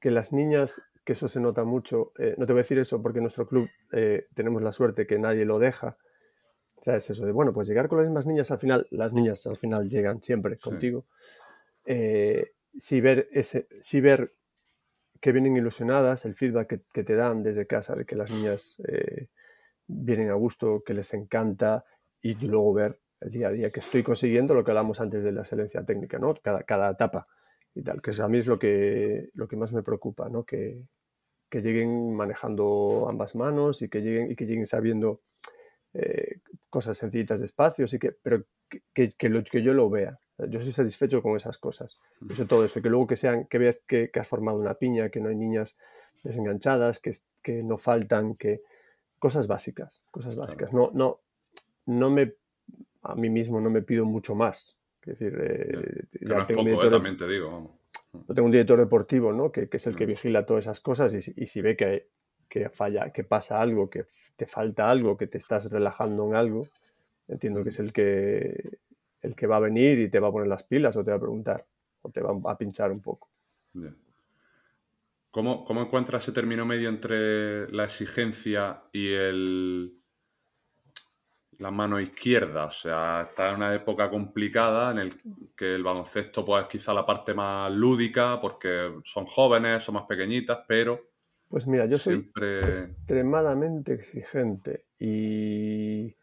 que las niñas que eso se nota mucho. Eh, no te voy a decir eso porque en nuestro club eh, tenemos la suerte que nadie lo deja. O sea, es eso de, bueno, pues llegar con las mismas niñas al final, las niñas al final llegan siempre contigo. Eh, si ver ese, si ver que vienen ilusionadas, el feedback que, te dan desde casa de que las niñas vienen a gusto, que les encanta, y luego ver el día a día que estoy consiguiendo lo que hablamos antes de la excelencia técnica, ¿no? Cada, cada etapa y tal, que a mí es lo que, lo que más me preocupa, ¿no? Que, que lleguen manejando ambas manos y que lleguen, y que lleguen sabiendo eh, cosas sencillitas de espacios, y que, pero que, que, que yo lo vea. Yo soy satisfecho con esas cosas. Eso todo eso, que luego que sean, que veas que, que has formado una piña, que no hay niñas desenganchadas, que, que no faltan, que cosas básicas, cosas básicas. No, no, no me a mí mismo no me pido mucho más. Es decir, eh, ya, tengo poco, eh, también te digo. Yo tengo un director deportivo, ¿no? Que, es el que mm. vigila todas esas cosas y, si ve que, que, falla, que pasa algo, que te falta algo, que te estás relajando en algo, entiendo que es el que, el que va a venir y te va a poner las pilas o te va a preguntar o te va a pinchar un poco. ¿Cómo, ¿Cómo encuentras ese término medio entre la exigencia y el, la mano izquierda. O sea, está en una época complicada en el que el baloncesto pues es quizá la parte más lúdica porque son jóvenes, son más pequeñitas, pero... Pues mira, yo soy extremadamente exigente y,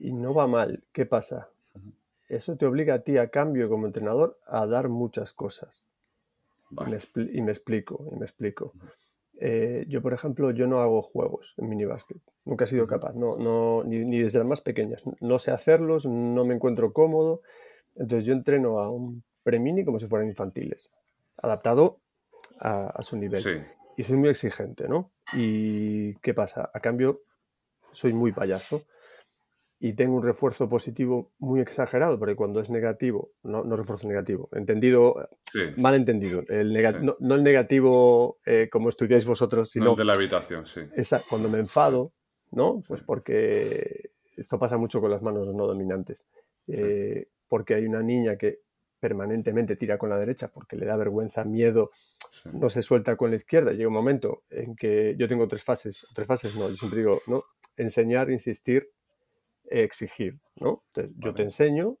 y no va mal. ¿Qué pasa? Eso te obliga a ti a cambio como entrenador a dar muchas cosas. Y, me y, me explico, y me explico. Eh, yo, por ejemplo, yo no hago juegos en minibásquet. Nunca he sido capaz, no, no, ni, desde las más pequeñas. No sé hacerlos, no me encuentro cómodo. Entonces yo entreno a un premini como si fueran infantiles, adaptado a, su nivel. Y soy muy exigente, ¿no? ¿Y qué pasa? A cambio, soy muy payaso y tengo un refuerzo positivo muy exagerado, porque cuando es negativo, no, no refuerzo negativo, entendido, mal entendido, el no, el negativo eh, como estudiáis vosotros, sino... No de la habitación, sí. Esa, cuando me enfado, ¿no? Pues porque esto pasa mucho con las manos no dominantes, eh, porque hay una niña que permanentemente tira con la derecha porque le da vergüenza, miedo, no se suelta con la izquierda. Llega un momento en que yo tengo tres fases, tres fases no, yo siempre digo, ¿no? Enseñar, insistir, exigir, ¿no? yo te enseño,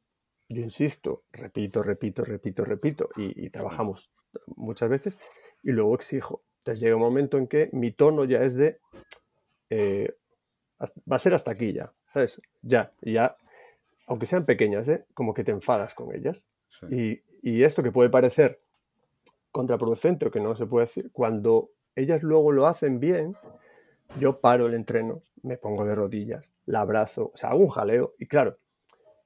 yo insisto, repito, repito, repito, repito, y, trabajamos muchas veces, y luego exijo. Entonces llega un momento en que mi tono ya es de, eh, va a ser hasta aquí ya, ¿sabes? Ya, ya, aunque sean pequeñas, ¿eh? como que te enfadas con ellas. Y, y, esto que puede parecer contraproducente o que no se puede decir, cuando ellas luego lo hacen bien, yo paro el entreno me pongo de rodillas, la abrazo, o sea, hago un jaleo. Y claro,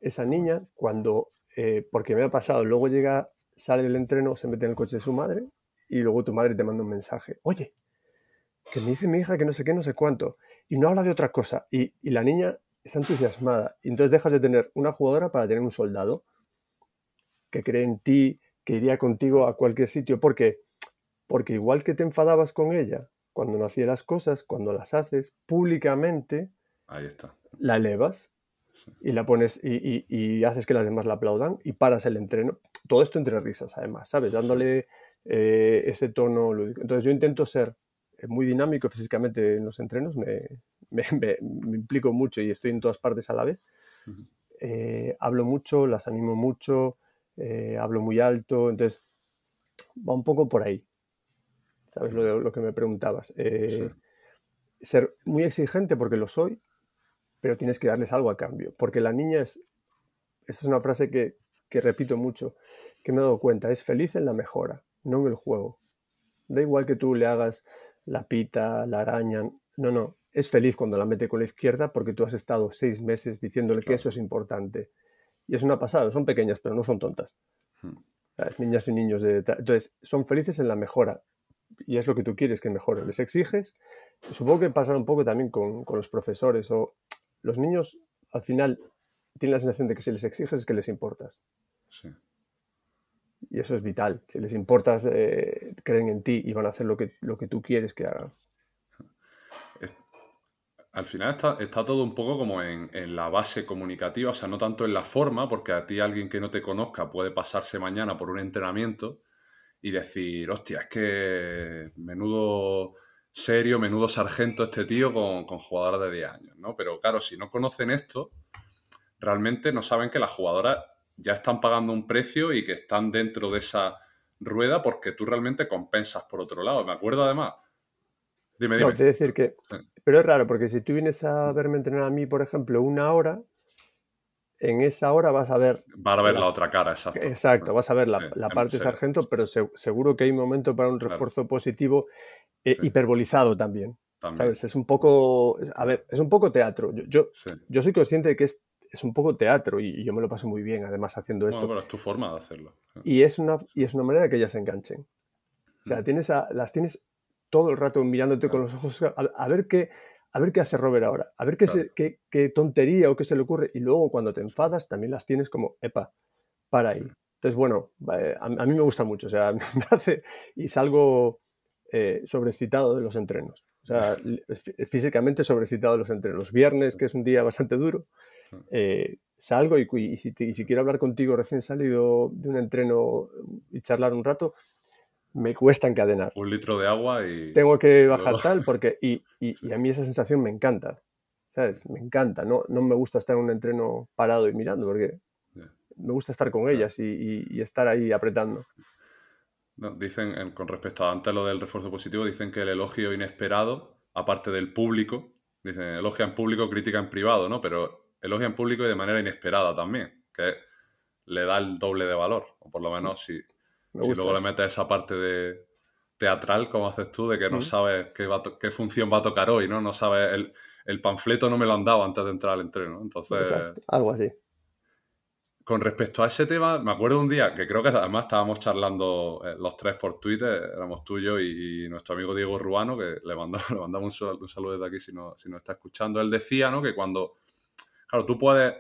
esa niña, cuando, eh, porque me ha pasado, luego llega, sale del entreno, se mete en el coche de su madre y luego tu madre te manda un mensaje, oye, que me dice mi hija que no sé qué, no sé cuánto, y no habla de otra cosa. Y, y la niña está entusiasmada. Y entonces dejas de tener una jugadora para tener un soldado que cree en ti, que iría contigo a cualquier sitio. ¿Por qué? Porque igual que te enfadabas con ella cuando no hacía las cosas, cuando las haces públicamente, Ahí está. la elevas y la pones y, haces que las demás la aplaudan y paras el entreno. todo esto entre risas, además, ¿sabes? Dándole eh, ese tono lúdico. Entonces yo intento ser muy dinámico físicamente en los entrenos, <laughs> me, me, implico mucho y estoy en todas partes a la vez. Eh, hablo mucho, las animo mucho, eh, hablo muy alto, entonces va un poco por ahí. ¿Sabes lo, lo que me preguntabas? Eh, ser muy exigente porque lo soy, pero tienes que darles algo a cambio, porque la niña es, esa es una frase que, que repito mucho, que me he dado cuenta, es feliz en la mejora, no en el juego. Da igual que tú le hagas la pita, la araña, no, no, es feliz cuando la mete con la izquierda porque tú has estado seis meses diciéndole que eso es importante. Y es una pasada, son pequeñas, pero no son tontas. Hmm. Niñas y niños de... Entonces, son felices en la mejora. Y es lo que tú quieres que mejoren. Les exiges. Supongo que pasa un poco también con, los profesores o los niños al final tienen la sensación de que si les exiges es que les importas. Sí. Y eso es vital. Si les importas, eh, creen en ti y van a hacer lo que, lo que tú quieres que hagan al final está, está, todo un poco como en, la base comunicativa, o sea, no tanto en la forma, porque a ti alguien que no te conozca puede pasarse mañana por un entrenamiento y decir, hostia, es que menudo serio, menudo sargento este tío con, con jugadoras de 10 años, ¿no? Pero claro, si no conocen esto, realmente no saben que las jugadoras ya están pagando un precio y que están dentro de esa rueda porque tú realmente compensas por otro lado. Me acuerdo además Dime, dime. No, te decir que. Pero es raro, porque si tú vienes a verme entrenar a mí, por ejemplo, una hora, en esa hora vas a ver. Vas a ver la, otra cara, exacto. Exacto, vas a ver la, parte de sargento, pero seguro que hay momento para un refuerzo positivo eh, hiperbolizado también, ¿Sabes? Es un poco. A ver, es un poco teatro. Yo, yo, soy consciente de que es, es un poco teatro y, yo me lo paso muy bien, además, haciendo esto. Bueno, pero es tu forma de hacerlo. Y es una, y es una manera de que ellas se enganchen. O sea, mm. tienes las tienes todo el rato mirándote con los ojos a, ver qué a ver qué hace Robert ahora, a ver qué, qué, tontería o qué se le ocurre. Y luego cuando te enfadas también las tienes como, epa, para ahí. Entonces, bueno, a, mí me gusta mucho, o sea, <laughs> me hace y salgo eh, sobrecitado de los entrenos. O sea, <laughs> físicamente sobrecitado de los entrenos. Los viernes, que es un día bastante duro, eh, salgo y, y, si y, si quiero hablar contigo recién salido de un entreno y charlar un rato, me cuesta encadenar. Un litro de agua y... Tengo que bajar tal porque... Y, <laughs> y, a mí esa sensación me encanta. ¿Sabes? Me encanta. No, no me gusta estar en un entreno parado y mirando porque me gusta estar con ellas y, estar ahí apretando. dicen, con respecto a antes lo del refuerzo positivo, dicen que el elogio inesperado, aparte del público, dicen elogia en público, crítica en privado, ¿no? Pero elogia en público y de manera inesperada también, que le da el doble de valor, o por lo menos si si luego le metes esa parte de teatral, como haces tú, de que no sabes qué, qué, función va a tocar hoy, ¿no? No sabes, el, el, panfleto no me lo han dado antes de entrar al entreno, Entonces... algo así. Con respecto a ese tema, me acuerdo un día que creo que además estábamos charlando eh, los tres por Twitter, éramos tú, yo y, nuestro amigo Diego Ruano, que le mandamos, <laughs> le mandamos un, saludo desde aquí si no, si no está escuchando. Él decía, ¿no? Que cuando, claro, tú puedes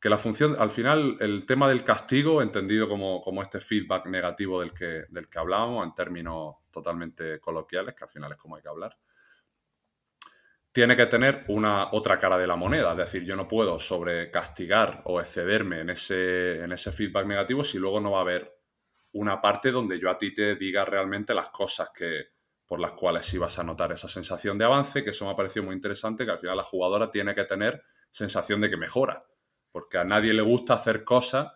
que la función, al final, el tema del castigo, entendido como, este feedback negativo del que, del que hablábamos, en términos totalmente coloquiales, que al final es como hay que hablar, tiene que tener una otra cara de la moneda. Es decir, yo no puedo sobrecastigar o excederme en ese, en ese feedback negativo si luego no va a haber una parte donde yo a ti te diga realmente las cosas que, por las cuales sí vas a notar esa sensación de avance, que eso me ha parecido muy interesante, que al final la jugadora tiene que tener sensación de que mejora porque a nadie le gusta hacer cosas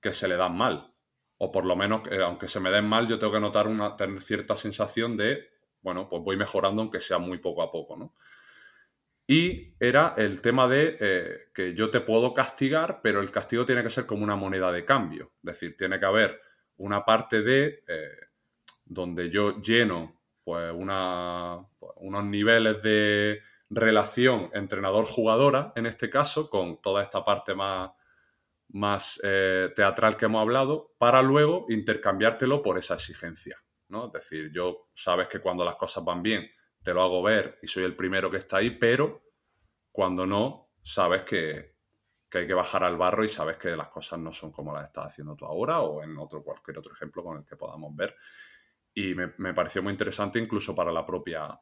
que se le dan mal. O por lo menos, eh, aunque se me den mal, yo tengo que notar una, tener cierta sensación de, bueno, pues voy mejorando aunque sea muy poco a poco, ¿no? Y era el tema de eh, que yo te puedo castigar, pero el castigo tiene que ser como una moneda de cambio. Es decir, tiene que haber una parte de eh, donde yo lleno pues, una, pues, unos niveles de, relación entrenador-jugadora, en este caso, con toda esta parte más, más eh, teatral que hemos hablado, para luego intercambiártelo por esa exigencia. ¿no? Es decir, yo sabes que cuando las cosas van bien, te lo hago ver y soy el primero que está ahí, pero cuando no, sabes que, hay que bajar al barro y sabes que las cosas no son como las estás haciendo tú ahora o en otro cualquier otro ejemplo con el que podamos ver. Y me, me pareció muy interesante incluso para la propia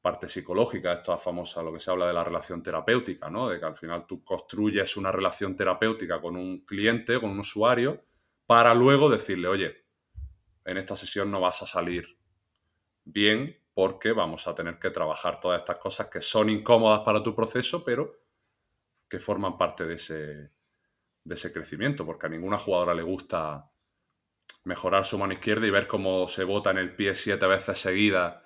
parte psicológica, esto es famosa, lo que se habla de la relación terapéutica, ¿no? De que al final tú construyes una relación terapéutica con un cliente, con un usuario, para luego decirle, oye, en esta sesión no vas a salir bien porque vamos a tener que trabajar todas estas cosas que son incómodas para tu proceso, pero que forman parte de ese, de ese crecimiento, porque a ninguna jugadora le gusta mejorar su mano izquierda y ver cómo se bota en el pie siete veces seguidas,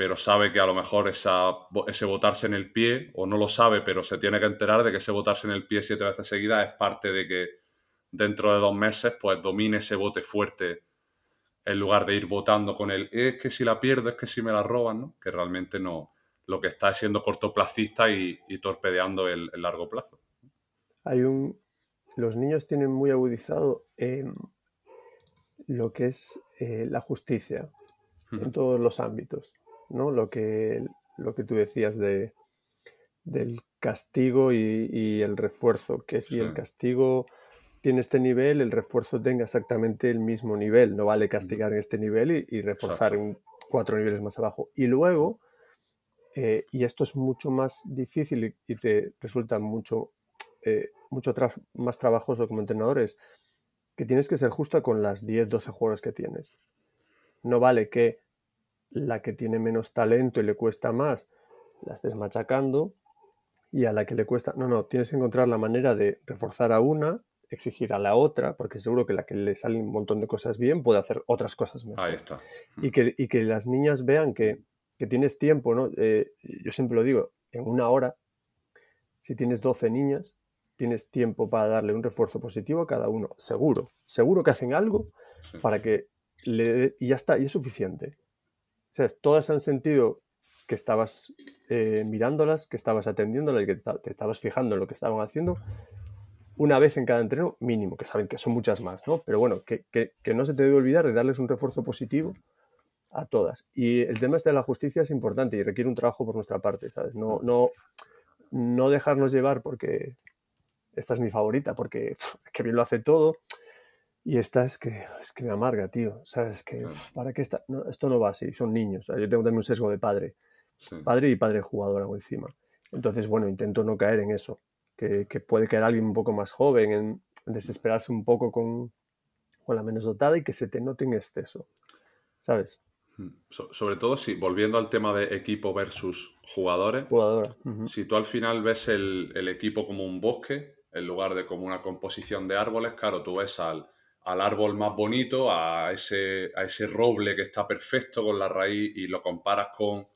pero sabe que a lo mejor esa, ese botarse en el pie, o no lo sabe, pero se tiene que enterar de que ese botarse en el pie siete veces seguidas es parte de que dentro de dos meses pues domine ese bote fuerte en lugar de ir votando con el es que si la pierdo, es que si me la roban, ¿no? que realmente no, lo que está es siendo cortoplacista y, torpedeando el, largo plazo. Hay un, los niños tienen muy agudizado lo que es eh, la justicia en todos los ámbitos, ¿no? Lo que, lo que tú decías de, del castigo y, el refuerzo, que si el castigo tiene este nivel, el refuerzo tenga exactamente el mismo nivel. No vale castigar en este nivel y, reforzar en cuatro niveles más abajo. Y luego, eh, y esto es mucho más difícil y, te resulta mucho, eh, mucho más trabajoso como entrenadores, que tienes que ser justa con las 10, 12 jugadores que tienes. No vale que la que tiene menos talento y le cuesta más la estés machacando y a la que le cuesta... No, no, tienes que encontrar la manera de reforzar a una exigir a la otra, porque seguro que la que le sale un montón de cosas bien puede hacer otras cosas mejor. Ahí está. Y que, que las niñas vean que, tienes tiempo, ¿no? Eh, yo siempre lo digo, en una hora, si tienes 12 niñas, tienes tiempo para darle un refuerzo positivo a cada uno. Seguro, seguro que hacen algo para que le... Y ya está, y es suficiente. O sea, todas han sentido que estabas eh, mirándolas, que estabas atendiéndolas que te estabas fijando en lo que estaban haciendo una vez en cada entreno mínimo, que saben que son muchas más, ¿no? Pero bueno, que, no se te debe olvidar de darles un refuerzo positivo a todas. Y el tema este de la justicia es importante y requiere un trabajo por nuestra parte, ¿sabes? No, no, no dejarnos llevar porque esta es mi favorita, porque que bien lo hace todo. Y esta es que, es que me amarga, tío. ¿Sabes? Que para qué está. esto no va así, son niños. Yo tengo también un sesgo de padre. Padre y padre jugador algo encima. Entonces, bueno, intento no caer en eso que, puede quedar alguien un poco más joven, en, desesperarse un poco con, con, la menos dotada y que se te note en exceso, ¿sabes? Hmm. sobre todo si, volviendo al tema de equipo versus jugadores, si tú al final ves el, el, equipo como un bosque, en lugar de como una composición de árboles, claro, tú ves al, al árbol más bonito, a ese, a ese roble que está perfecto con la raíz y lo comparas con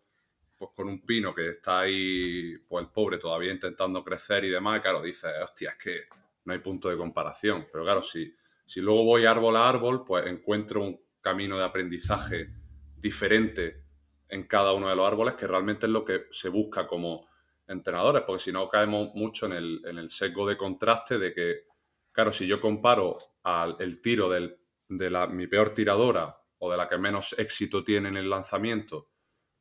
pues con un pino que está ahí, pues el pobre todavía intentando crecer y demás, claro, dices, hostia, es que no hay punto de comparación. Pero claro, si, si luego voy árbol a árbol, pues encuentro un camino de aprendizaje diferente en cada uno de los árboles, que realmente es lo que se busca como entrenadores, porque si no caemos mucho en el, en el sesgo de contraste de que, claro, si yo comparo al, el tiro del, de la, mi peor tiradora o de la que menos éxito tiene en el lanzamiento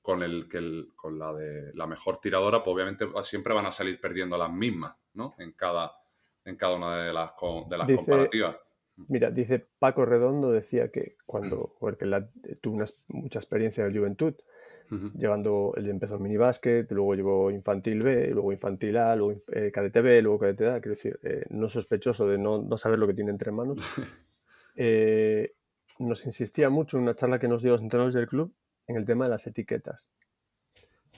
con, el, que con la de la mejor tiradora, pues obviamente siempre van a salir perdiendo las mismas, ¿no? En cada, en cada una de las, de las comparativas. Mira, dice Paco Redondo, decía que cuando, porque la, tuvo mucha experiencia en la juventud, llevando, él empezó en minibásquet, luego llevó infantil B, luego infantil A, luego eh, cadete B, luego cadete A, quiero decir, eh, no sospechoso de no, no, saber lo que tiene entre manos. <laughs> Eh, nos insistía mucho en una charla que nos dio los entrenadores del club en el tema de las etiquetas.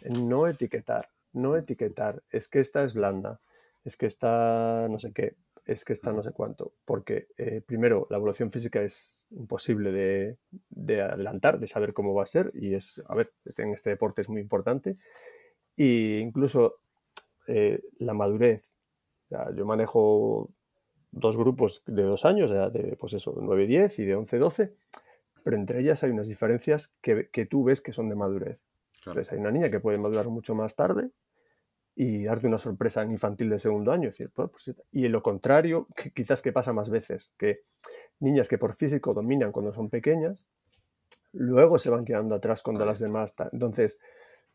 No etiquetar, no etiquetar, es que esta es blanda, es que esta no sé qué, es que esta no sé cuánto, porque eh, primero la evolución física es imposible de, adelantar, de saber cómo va a ser, y es, a ver, en este deporte es muy importante, e incluso eh, la madurez. yo manejo dos grupos de dos años, de pues eso, 9-10 y de 11-12, pero entre ellas hay unas diferencias que, que tú ves que son de madurez. Entonces hay una niña que puede madurar mucho más tarde y darte una sorpresa en infantil de segundo año. Decir, pues, y en lo contrario, <laughs> que quizás que pasa más veces, que niñas que por físico dominan cuando son pequeñas, luego se van quedando atrás cuando las demás. Entonces,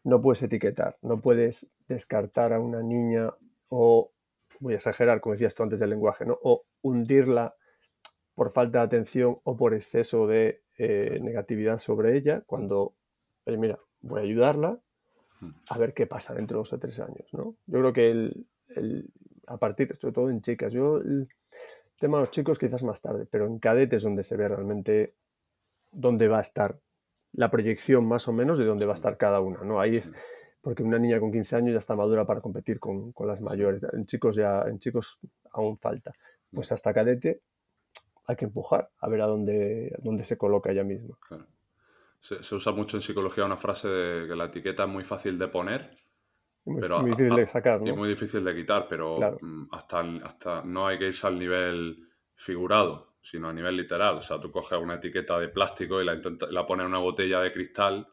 no puedes etiquetar, no puedes descartar a una niña o, voy a exagerar, como decías tú antes del lenguaje, ¿no? o hundirla por falta de atención o por exceso de eh, negatividad sobre ella, cuando, oye, mira, voy a ayudarla a ver qué pasa dentro de dos o tres años, ¿no? Yo creo que el, a partir, sobre todo en chicas, yo tema de los chicos quizás más tarde, pero en cadete es donde se ve realmente dónde va a estar la proyección más o menos de dónde va a estar cada una, ¿no? Ahí es porque una niña con 15 años ya está madura para competir con, con las mayores. En chicos ya, en chicos aún falta. Pues hasta cadete hay que empujar a ver a dónde, dónde se coloca ella misma. Claro. Se, se, usa mucho en psicología una frase de que la etiqueta es muy fácil de poner. Muy, pero muy difícil a, de sacar, ¿no? Y muy difícil de quitar, pero Claro. mm, hasta, hasta no hay que irse al nivel figurado, sino a nivel literal. O sea, tú coges una etiqueta de plástico y la, intenta- la pones en una botella de cristal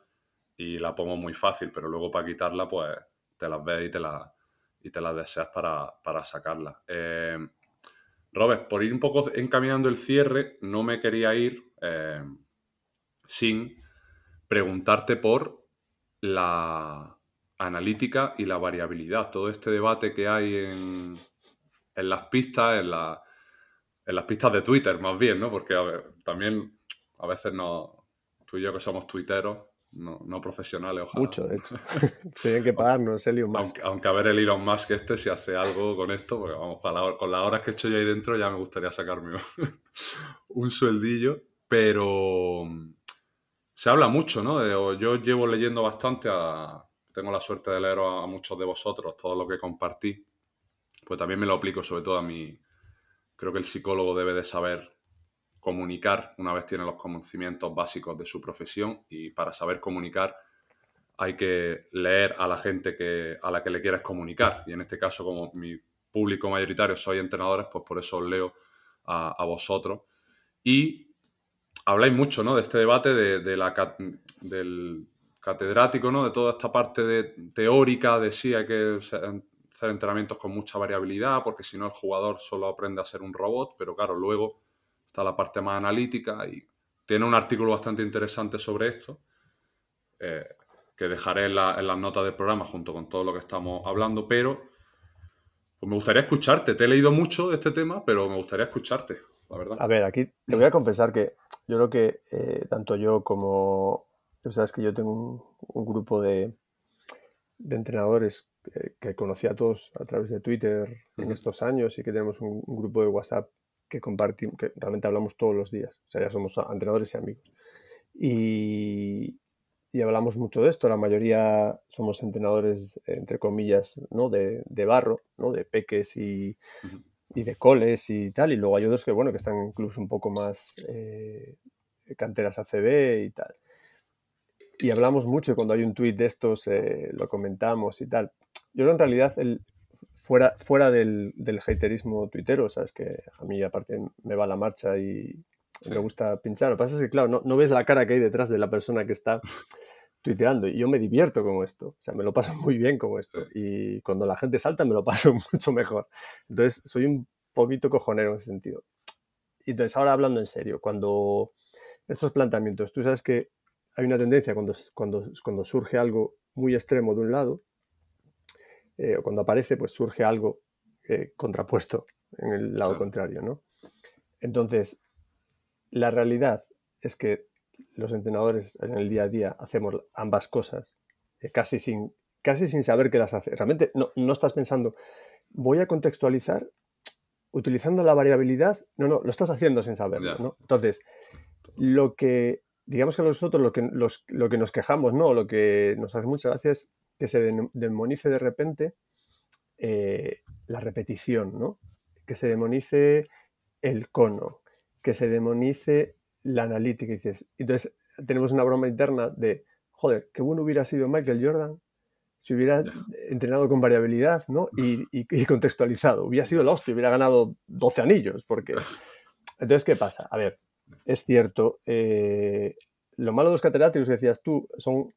y la pongo muy fácil, pero luego para quitarla, pues te las ves y te, la, y te las deseas para, para sacarla. Eh, Robert, por ir un poco encaminando el cierre, no me quería ir eh, sin preguntarte por la analítica y la variabilidad. Todo este debate que hay en, en las pistas, en, la- en las pistas de Twitter, más bien, ¿no? Porque a ver, también a veces no, tú y yo que somos tuiteros, no, no profesionales, ojalá. Mucho, de hecho. <laughs> Tienen que pagarnos Elon Musk. Aunque, aunque a ver el Elon Musk este si hace algo con esto, porque vamos, la- con las horas que he hecho yo ahí dentro ya me gustaría sacarme <laughs> un sueldillo, pero se habla mucho, ¿no? De- yo llevo leyendo bastante, a- tengo la suerte de leer a, muchos de vosotros todo lo que compartí, pues también me lo aplico sobre todo a mí. Creo que el psicólogo debe de saber comunicar una vez tiene los conocimientos básicos de su profesión y para saber comunicar hay que leer a la gente que, a la que le quieres comunicar. Y en este caso, como mi público mayoritario soy entrenadores, pues por eso os leo a vosotros. Y habláis mucho ¿no? de este debate de, de la, del catedrático, ¿no? de toda esta parte de, teórica, de sí hay que hacer entrenamientos con mucha variabilidad, porque si no el jugador solo aprende a ser un robot, pero claro, luego está la parte más analítica y tiene un artículo bastante interesante sobre esto. eh, que dejaré en, en las notas del programa junto con todo lo que estamos hablando, pero pues me gustaría escucharte. Te he leído mucho de este tema, pero me gustaría escucharte, la verdad. A ver, aquí te voy a confesar que yo creo que eh, tanto yo como tú sabes que yo tengo un, un grupo de, de entrenadores eh, que conocí a todos a través de Twitter en Ujú. estos años y que tenemos un, un grupo de WhatsApp que compartimos, que realmente hablamos todos los días. O sea, ya somos entrenadores y amigos. Y, y hablamos mucho de esto. La mayoría somos entrenadores, entre comillas, ¿no? de, de barro, ¿no? de peques y. y de coles y tal. Y luego hay otros que, bueno, que están incluso un poco más eh, canteras ACB y tal. Y hablamos mucho y cuando hay un tuit de estos eh, lo comentamos y tal. Yo creo en realidad el, fuera, fuera del, del haterismo tuitero, sabes que a mí aparte me va la marcha y Sí. me gusta pinchar. Lo que pasa es que, claro, no, no ves la cara que hay detrás de la persona que está <laughs> tuiteando. Y yo me divierto con esto. O sea, me lo paso <laughs> muy bien con esto. Y cuando la gente salta, me lo <laughs> paso mucho mejor. Entonces, soy un poquito cojonero en ese sentido. Y entonces, ahora hablando en serio, cuando estos planteamientos, tú sabes que hay una tendencia cuando, cuando, cuando surge algo muy extremo de un lado, eh, o cuando aparece, pues surge algo eh, contrapuesto en el lado Claro. contrario, ¿no? Entonces, la realidad es que los entrenadores en el día a día hacemos ambas cosas eh, casi, sin, casi sin saber que las hace. Realmente no, no estás pensando, voy a contextualizar utilizando la variabilidad. No, no, lo estás haciendo sin saberlo. ¿no? Entonces, lo que, digamos que nosotros lo que, los- lo que nos quejamos, ¿no? lo que nos hace mucha gracia es que se demonice de repente eh, la repetición, ¿no? que se demonice el cono, que se demonice la analítica. y dices- Entonces, tenemos una broma interna de, joder, qué bueno hubiera sido Michael Jordan si hubiera entrenado con variabilidad ¿no? y, y- y contextualizado. Hubiera sido la hostia, hubiera ganado 12 anillos. Porque... Entonces, ¿qué pasa? A ver, es cierto, eh, lo malo de los catedráticos que decías tú son,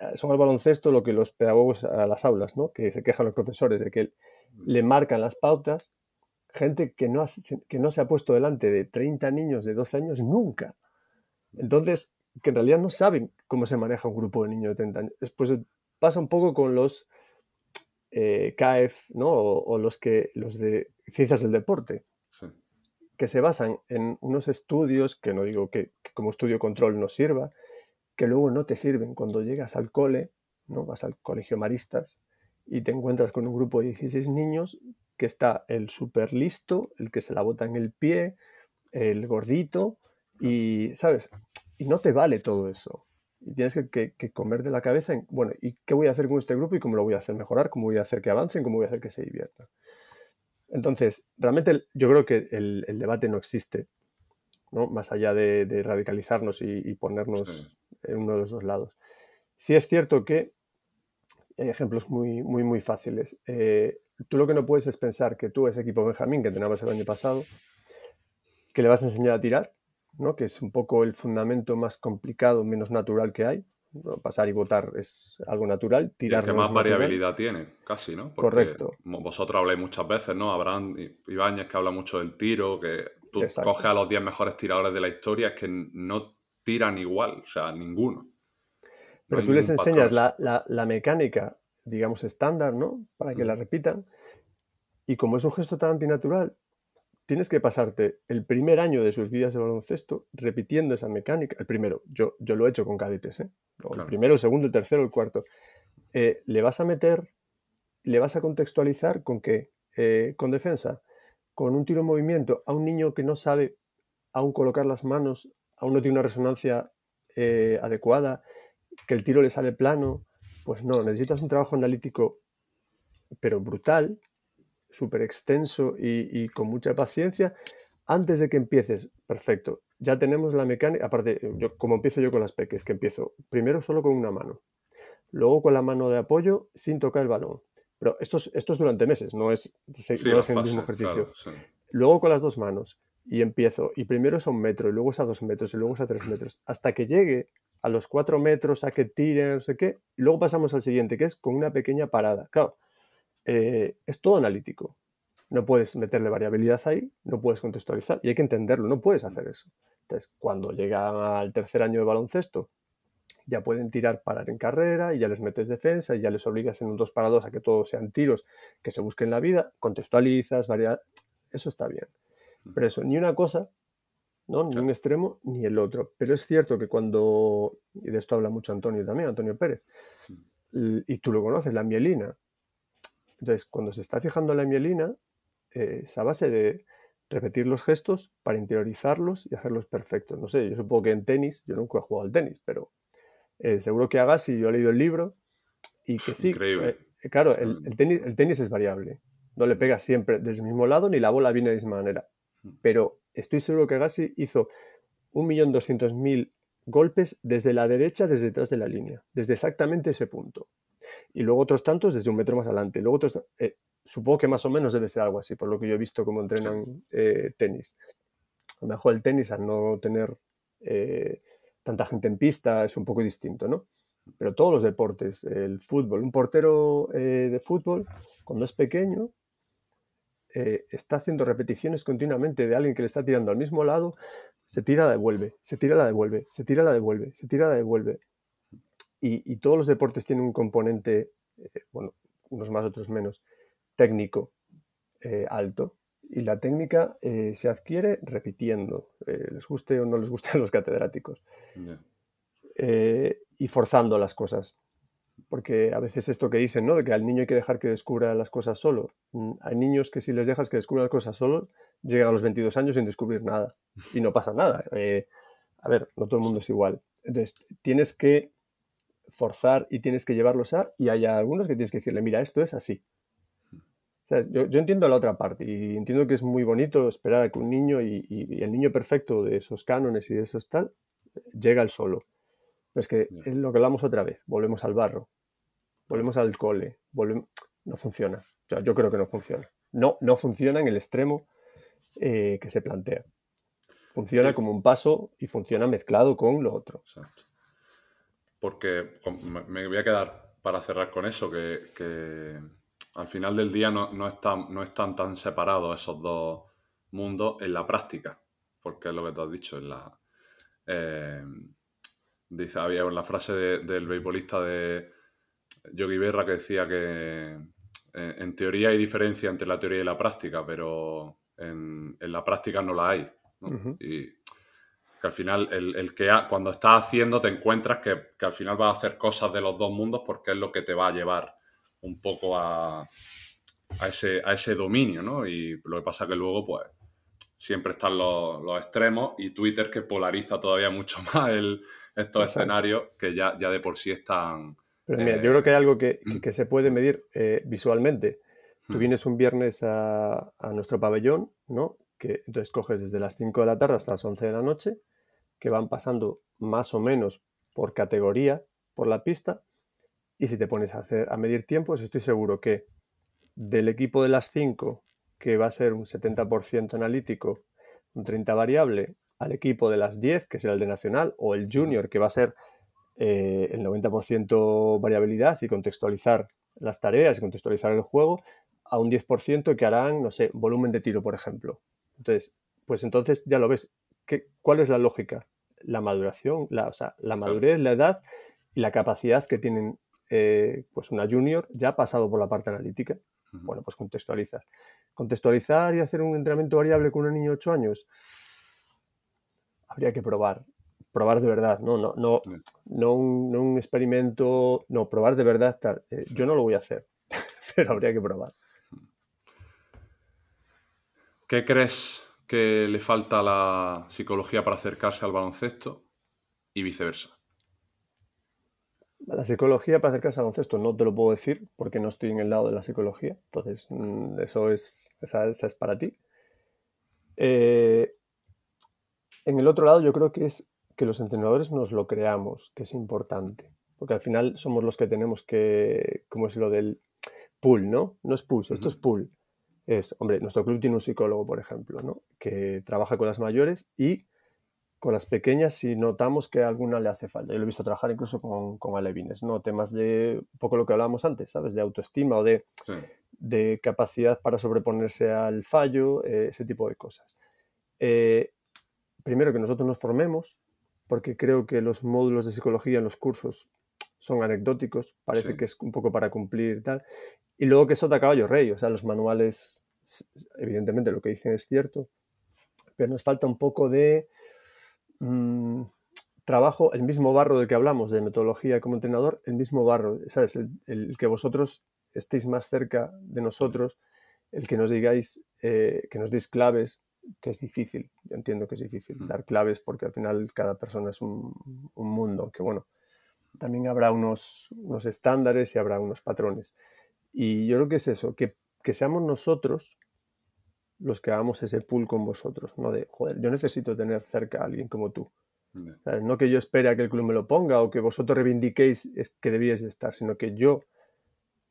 eh, son al baloncesto lo que los pedagogos a las aulas, ¿no? que se quejan los profesores de que le marcan las pautas gente que no, ha- que no se ha puesto delante de 30 niños de 12 años nunca. Entonces, que en realidad no saben cómo se maneja un grupo de niños de 30 años. Después pasa un poco con los eh, CAEF, ¿no? O, o los, que, los de ciencias del deporte, Sí. que se basan en unos estudios, que no digo que, que como estudio control nos sirva, que luego no te sirven cuando llegas al cole, ¿no? Vas al colegio Maristas y te encuentras con un grupo de 16 niños que está el súper listo, el que se la bota en el pie, el gordito, y, ¿sabes? Y no te vale todo eso. Y tienes que, comer de la cabeza en, bueno, ¿y qué voy a hacer con este grupo y cómo lo voy a hacer mejorar? ¿Cómo voy a hacer que avancen? ¿Cómo voy a hacer que se diviertan? Entonces, realmente yo creo que el, debate no existe, ¿no? Más allá de, radicalizarnos y, ponernos en uno de los dos lados. Sí es cierto que hay ejemplos muy, muy, muy fáciles. Eh, tú lo que no puedes es pensar que tú, ese equipo Benjamín que teníamos el año pasado, que le vas a enseñar a tirar, ¿no? que es un poco el fundamento más complicado, menos natural que hay. Pasar y votar es algo natural. Tirar y el que más variabilidad tiene, casi, ¿no? Correcto. Vosotros habláis muchas veces, ¿no? Abraham Ibáñez que habla mucho del tiro, que tú coges a los 10 mejores tiradores de la historia, es que no tiran igual, o sea, ninguno. Pero tú les enseñas la, la, mecánica, digamos, estándar, ¿no? Para que la repitan. Y como es un gesto tan antinatural, tienes que pasarte el primer año de sus vidas de baloncesto repitiendo esa mecánica. El primero, yo, yo lo he hecho con cadetes, ¿eh? El primero, el segundo, el tercero, el cuarto. Eh, le vas a meter, le vas a contextualizar con qué? Eh, con defensa, con un tiro en movimiento a un niño que no sabe aún colocar las manos, aún no tiene una resonancia eh, adecuada, que el tiro le sale plano. Pues no, necesitas un trabajo analítico, pero brutal, súper extenso y, con mucha paciencia antes de que empieces. Perfecto, ya tenemos la mecánica. Aparte, yo, como empiezo yo con las peques, que empiezo primero solo con una mano, luego con la mano de apoyo sin tocar el balón. Pero esto es, esto es durante meses, no es, el mismo ejercicio. Luego con las dos manos y empiezo, y primero es a un metro, y luego es a dos metros, y luego es a tres metros, hasta que llegue a los cuatro metros, a que tire, no sé qué, luego pasamos al siguiente, que es con una pequeña parada. Claro, eh, es todo analítico. No puedes meterle variabilidad ahí, no puedes contextualizar y hay que entenderlo, no puedes hacer eso. Entonces, cuando llega al tercer año de baloncesto, ya pueden tirar parar en carrera y ya les metes defensa y ya les obligas en un 2 para 2 a que todos sean tiros que se busquen la vida, contextualizas, variedad, eso está bien. Pero eso, ni una cosa, ¿no? ni un extremo ni el otro. Pero es cierto que cuando, y de esto habla mucho Antonio también, Antonio Pérez, y tú lo conoces, la mielina, entonces, cuando se está fijando la mielina, eh, es a base de repetir los gestos para interiorizarlos y hacerlos perfectos. No sé, yo supongo que en tenis, yo nunca he jugado al tenis, pero eh, seguro que hagas si yo he leído el libro y que sí. Increíble. Eh, claro, el, tenis, el tenis es variable. No le pega siempre del mismo lado ni la bola viene de la misma manera. Pero estoy seguro que Agassi hizo 1.200.000 golpes desde la derecha, desde detrás de la línea, desde exactamente ese punto y luego otros tantos desde un metro más adelante. Luego otros, eh, supongo que más o menos debe ser algo así, por lo que yo he visto cómo entrenan eh, tenis. A lo mejor el tenis, al no tener eh, tanta gente en pista, es un poco distinto, ¿no? Pero todos los deportes, el fútbol, un portero de fútbol, cuando es pequeño, está haciendo repeticiones continuamente de alguien que le está tirando al mismo lado, se tira, la devuelve, se tira, la devuelve, se tira, la devuelve, se tira, la devuelve y, todos los deportes tienen un componente, eh, bueno, unos más, otros menos, técnico eh, alto. Y la técnica eh, se adquiere repitiendo, les guste o no les guste a los catedráticos, y forzando las cosas. Porque a veces esto que dicen, ¿no? De que al niño hay que dejar que descubra las cosas solo. Mm, hay niños que si les dejas que descubran las cosas solo, llegan a los 22 años sin descubrir nada. Y no pasa nada. <laughs> a ver, no todo el mundo es igual. Entonces, tienes que forzar y tienes que llevarlos a, y hay algunos que tienes que decirle, mira, esto es así. Yo, entiendo la otra parte y entiendo que es muy bonito esperar a que un niño y, el niño perfecto de esos cánones y de esos tal llega al solo. Pero es que es lo que hablamos otra vez, volvemos al barro, volvemos al cole, volvemos... no funciona. Yo, creo que no funciona. No, no funciona en el extremo eh, que se plantea. Funciona como un paso y funciona mezclado con lo otro. Exacto porque me voy a quedar para cerrar con eso, que, al final del día no, están, no están tan separados esos dos mundos en la práctica, porque es lo que tú has dicho, en la... Eh, dice, había la frase del beisbolista de Yogi Berra que decía que eh, en, teoría hay diferencia entre la teoría y la práctica, pero en, la práctica no la hay. Y que al final el, que cuando estás haciendo te encuentras que, al final vas a hacer cosas de los dos mundos porque es lo que te va a llevar un poco a, a ese, a ese dominio, ¿no? Y lo que pasa que luego, pues, siempre están los, los extremos y Twitter que polariza todavía mucho <laughs> más el, estos Exacto. escenarios que ya, ya de por sí están... Pero mira, Eh, yo creo que hay algo que, que- que se puede medir eh, visualmente. Tú Hmm. vienes un viernes a, a nuestro pabellón, ¿no? Que entonces coges desde las 5 de la tarde hasta las 11 de la noche, que van pasando más o menos por categoría por la pista. Y si te pones a, hacer, a medir tiempos, estoy seguro que del equipo de las 5, que va a ser un 70% analítico, un 30% variable, al equipo de las 10, que será el de Nacional, o el Junior, que va a ser eh, el 90% variabilidad y contextualizar las tareas y contextualizar el juego, a un 10% que harán, no sé, volumen de tiro, por ejemplo. Entonces, pues entonces ya lo ves. ¿Qué, ¿Cuál es la lógica? La maduración, la, o sea, la madurez, la edad y la capacidad que tienen eh, pues una junior ya ha pasado por la parte analítica. Bueno, pues contextualizas. Contextualizar y hacer un entrenamiento variable con un niño de 8 años, habría que probar. Probar de verdad, no, no, no. No, un, no un experimento, no, probar de verdad. tal. Eh, Yo no lo voy a hacer, <laughs> pero habría que probar. ¿Qué crees que le falta a la psicología para acercarse al baloncesto y viceversa? La psicología para acercarse al baloncesto no te lo puedo decir porque no estoy en el lado de la psicología, entonces mm, eso es, esa, esa es para ti. Eh, en el otro lado yo creo que es que los entrenadores nos lo creamos, que es importante, porque al final somos los que tenemos que, ¿cómo es lo del pool, no? No es push, esto es pool. Es, hombre, nuestro club tiene un psicólogo, por ejemplo, ¿no? Que trabaja con las mayores y con las pequeñas si notamos que a alguna le hace falta. Yo lo he visto trabajar incluso con, con alevines, ¿no? Temas de un poco lo que hablábamos antes, ¿sabes? De autoestima o de, Sí. de capacidad para sobreponerse al fallo, eh, ese tipo de cosas. Eh, primero que nosotros nos formemos, porque creo que los módulos de psicología en los cursos son anecdóticos, parece Sí. que es un poco para cumplir y tal. Y luego que eso de caballo rey, o sea, los manuales, evidentemente lo que dicen es cierto, pero nos falta un poco de mm, trabajo, el mismo barro del que hablamos de metodología como entrenador, el mismo barro, ¿sabes? El, el que vosotros estéis más cerca de nosotros, el que nos digáis, eh, que nos deis claves, que es difícil, yo entiendo que es difícil Mm. dar claves porque al final cada persona es un, un mundo, que bueno, también habrá unos, unos estándares y habrá unos patrones. Y yo creo que es eso, que, que seamos nosotros los que hagamos ese pool con vosotros, no de, joder, yo necesito tener cerca a alguien como tú. No que yo espere a que el club me lo ponga o que vosotros reivindiquéis que debíais de estar, sino que yo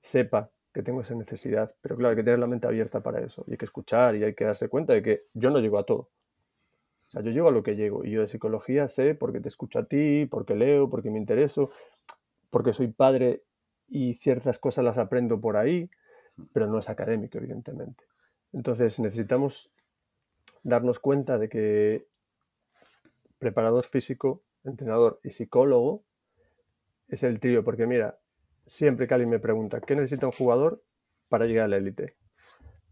sepa que tengo esa necesidad. Pero claro, hay que tener la mente abierta para eso y hay que escuchar y hay que darse cuenta de que yo no llego a todo. O sea, yo llego a lo que llego y yo de psicología sé porque te escucho a ti, porque leo, porque me intereso, porque soy padre y ciertas cosas las aprendo por ahí, pero no es académico, evidentemente. Entonces necesitamos darnos cuenta de que preparador físico, entrenador y psicólogo es el trío, porque mira, siempre que alguien me pregunta, ¿qué necesita un jugador para llegar a la élite?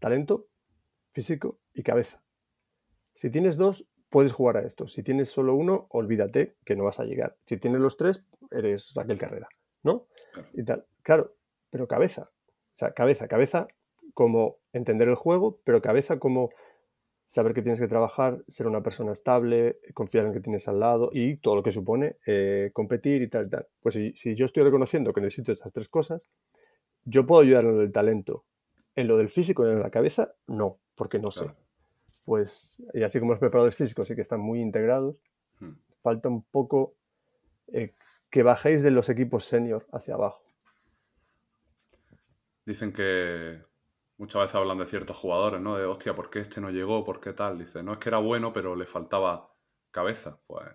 Talento, físico y cabeza. Si tienes dos, puedes jugar a esto. Si tienes solo uno, olvídate que no vas a llegar. Si tienes los tres, eres Raquel Carrera, ¿no? Claro. Y tal. Claro, pero cabeza. O sea, cabeza, cabeza como entender el juego, pero cabeza como saber que tienes que trabajar, ser una persona estable, confiar en que tienes al lado y todo lo que supone eh, competir y tal y tal. Pues si, si yo estoy reconociendo que necesito estas tres cosas, yo puedo ayudar en lo del talento. En lo del físico y en la cabeza, no, porque no Claro. sé. Pues, y así como los preparadores físicos sí que están muy integrados, Hmm. falta un poco eh, que bajéis de los equipos senior hacia abajo. Dicen que muchas veces hablan de ciertos jugadores, ¿no? De, hostia, ¿por qué este no llegó? ¿Por qué tal? Dice, no es que era bueno, pero le faltaba cabeza. Pues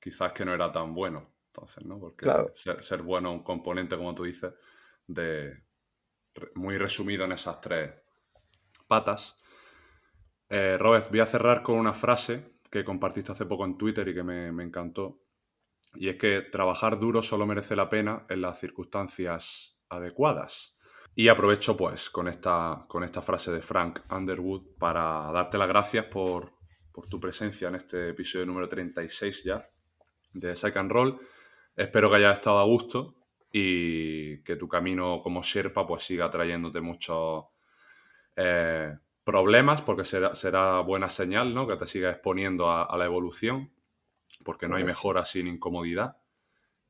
quizás que no era tan bueno. Entonces, ¿no? Porque Claro. ser, ser bueno es un componente, como tú dices, de muy resumido en esas tres patas. Eh, Robert, voy a cerrar con una frase que compartiste hace poco en Twitter y que me, me encantó. Y es que trabajar duro solo merece la pena en las circunstancias adecuadas. Y aprovecho pues con esta, con esta frase de Frank Underwood para darte las gracias por, por tu presencia en este episodio número 36 ya de Psych and Roll. Espero que hayas estado a gusto y que tu camino como Sherpa pues siga trayéndote muchos eh, problemas, porque será, será, buena señal, ¿no? Que te sigas exponiendo a, la evolución, porque no hay mejora sin incomodidad.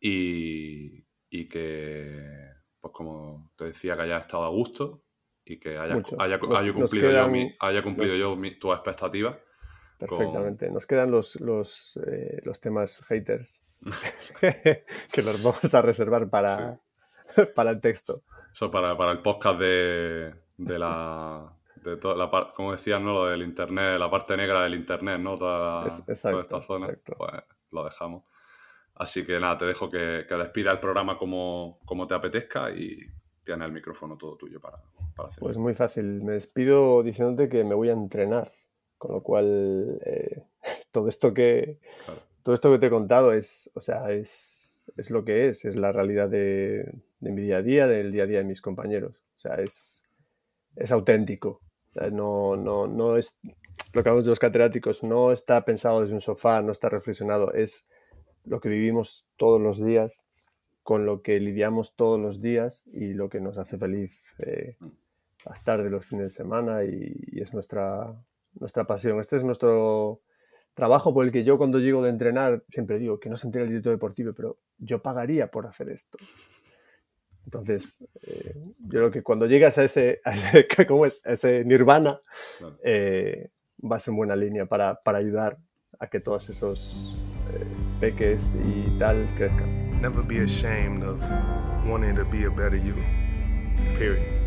Y, y, que, pues como te decía, que hayas estado a gusto y que haya, haya, cumplido, yo, haya cumplido yo tu expectativa. Perfectamente. Nos quedan los, los, eh, los temas haters <laughs> que los vamos a reservar para, para el texto. Eso para, para el podcast de, de la, de toda la parte, como decías, ¿no? Lo del internet, la parte negra del internet, ¿no? Toda, esta zona. Pues lo dejamos. Así que nada, te dejo que, que despida el programa como, como te apetezca y tienes el micrófono todo tuyo para, para hacerlo. Pues muy fácil. Me despido diciéndote que me voy a entrenar. Con lo cual, eh, <laughs> todo esto que todo esto que te he contado es, o sea, es, es lo que es, es la realidad de, de, mi día a día, del día a día de mis compañeros. O sea, es, es auténtico. no, no, no es lo que hablamos de los catedráticos, no está pensado desde un sofá, no está reflexionado, es lo que vivimos todos los días, con lo que lidiamos todos los días y lo que nos hace feliz eh, las tardes, los fines de semana y, es nuestra, nuestra pasión. Este es nuestro trabajo por el que yo cuando llego de entrenar siempre digo que no se entera el director deportivo, pero yo pagaría por hacer esto. Entonces, eh, yo creo que cuando llegas a ese, <laughs> ¿cómo es? ese nirvana, eh, vas en buena línea para, para, ayudar a que todos esos eh, peques y tal crezcan. Never be ashamed of wanting to be a better you. Period.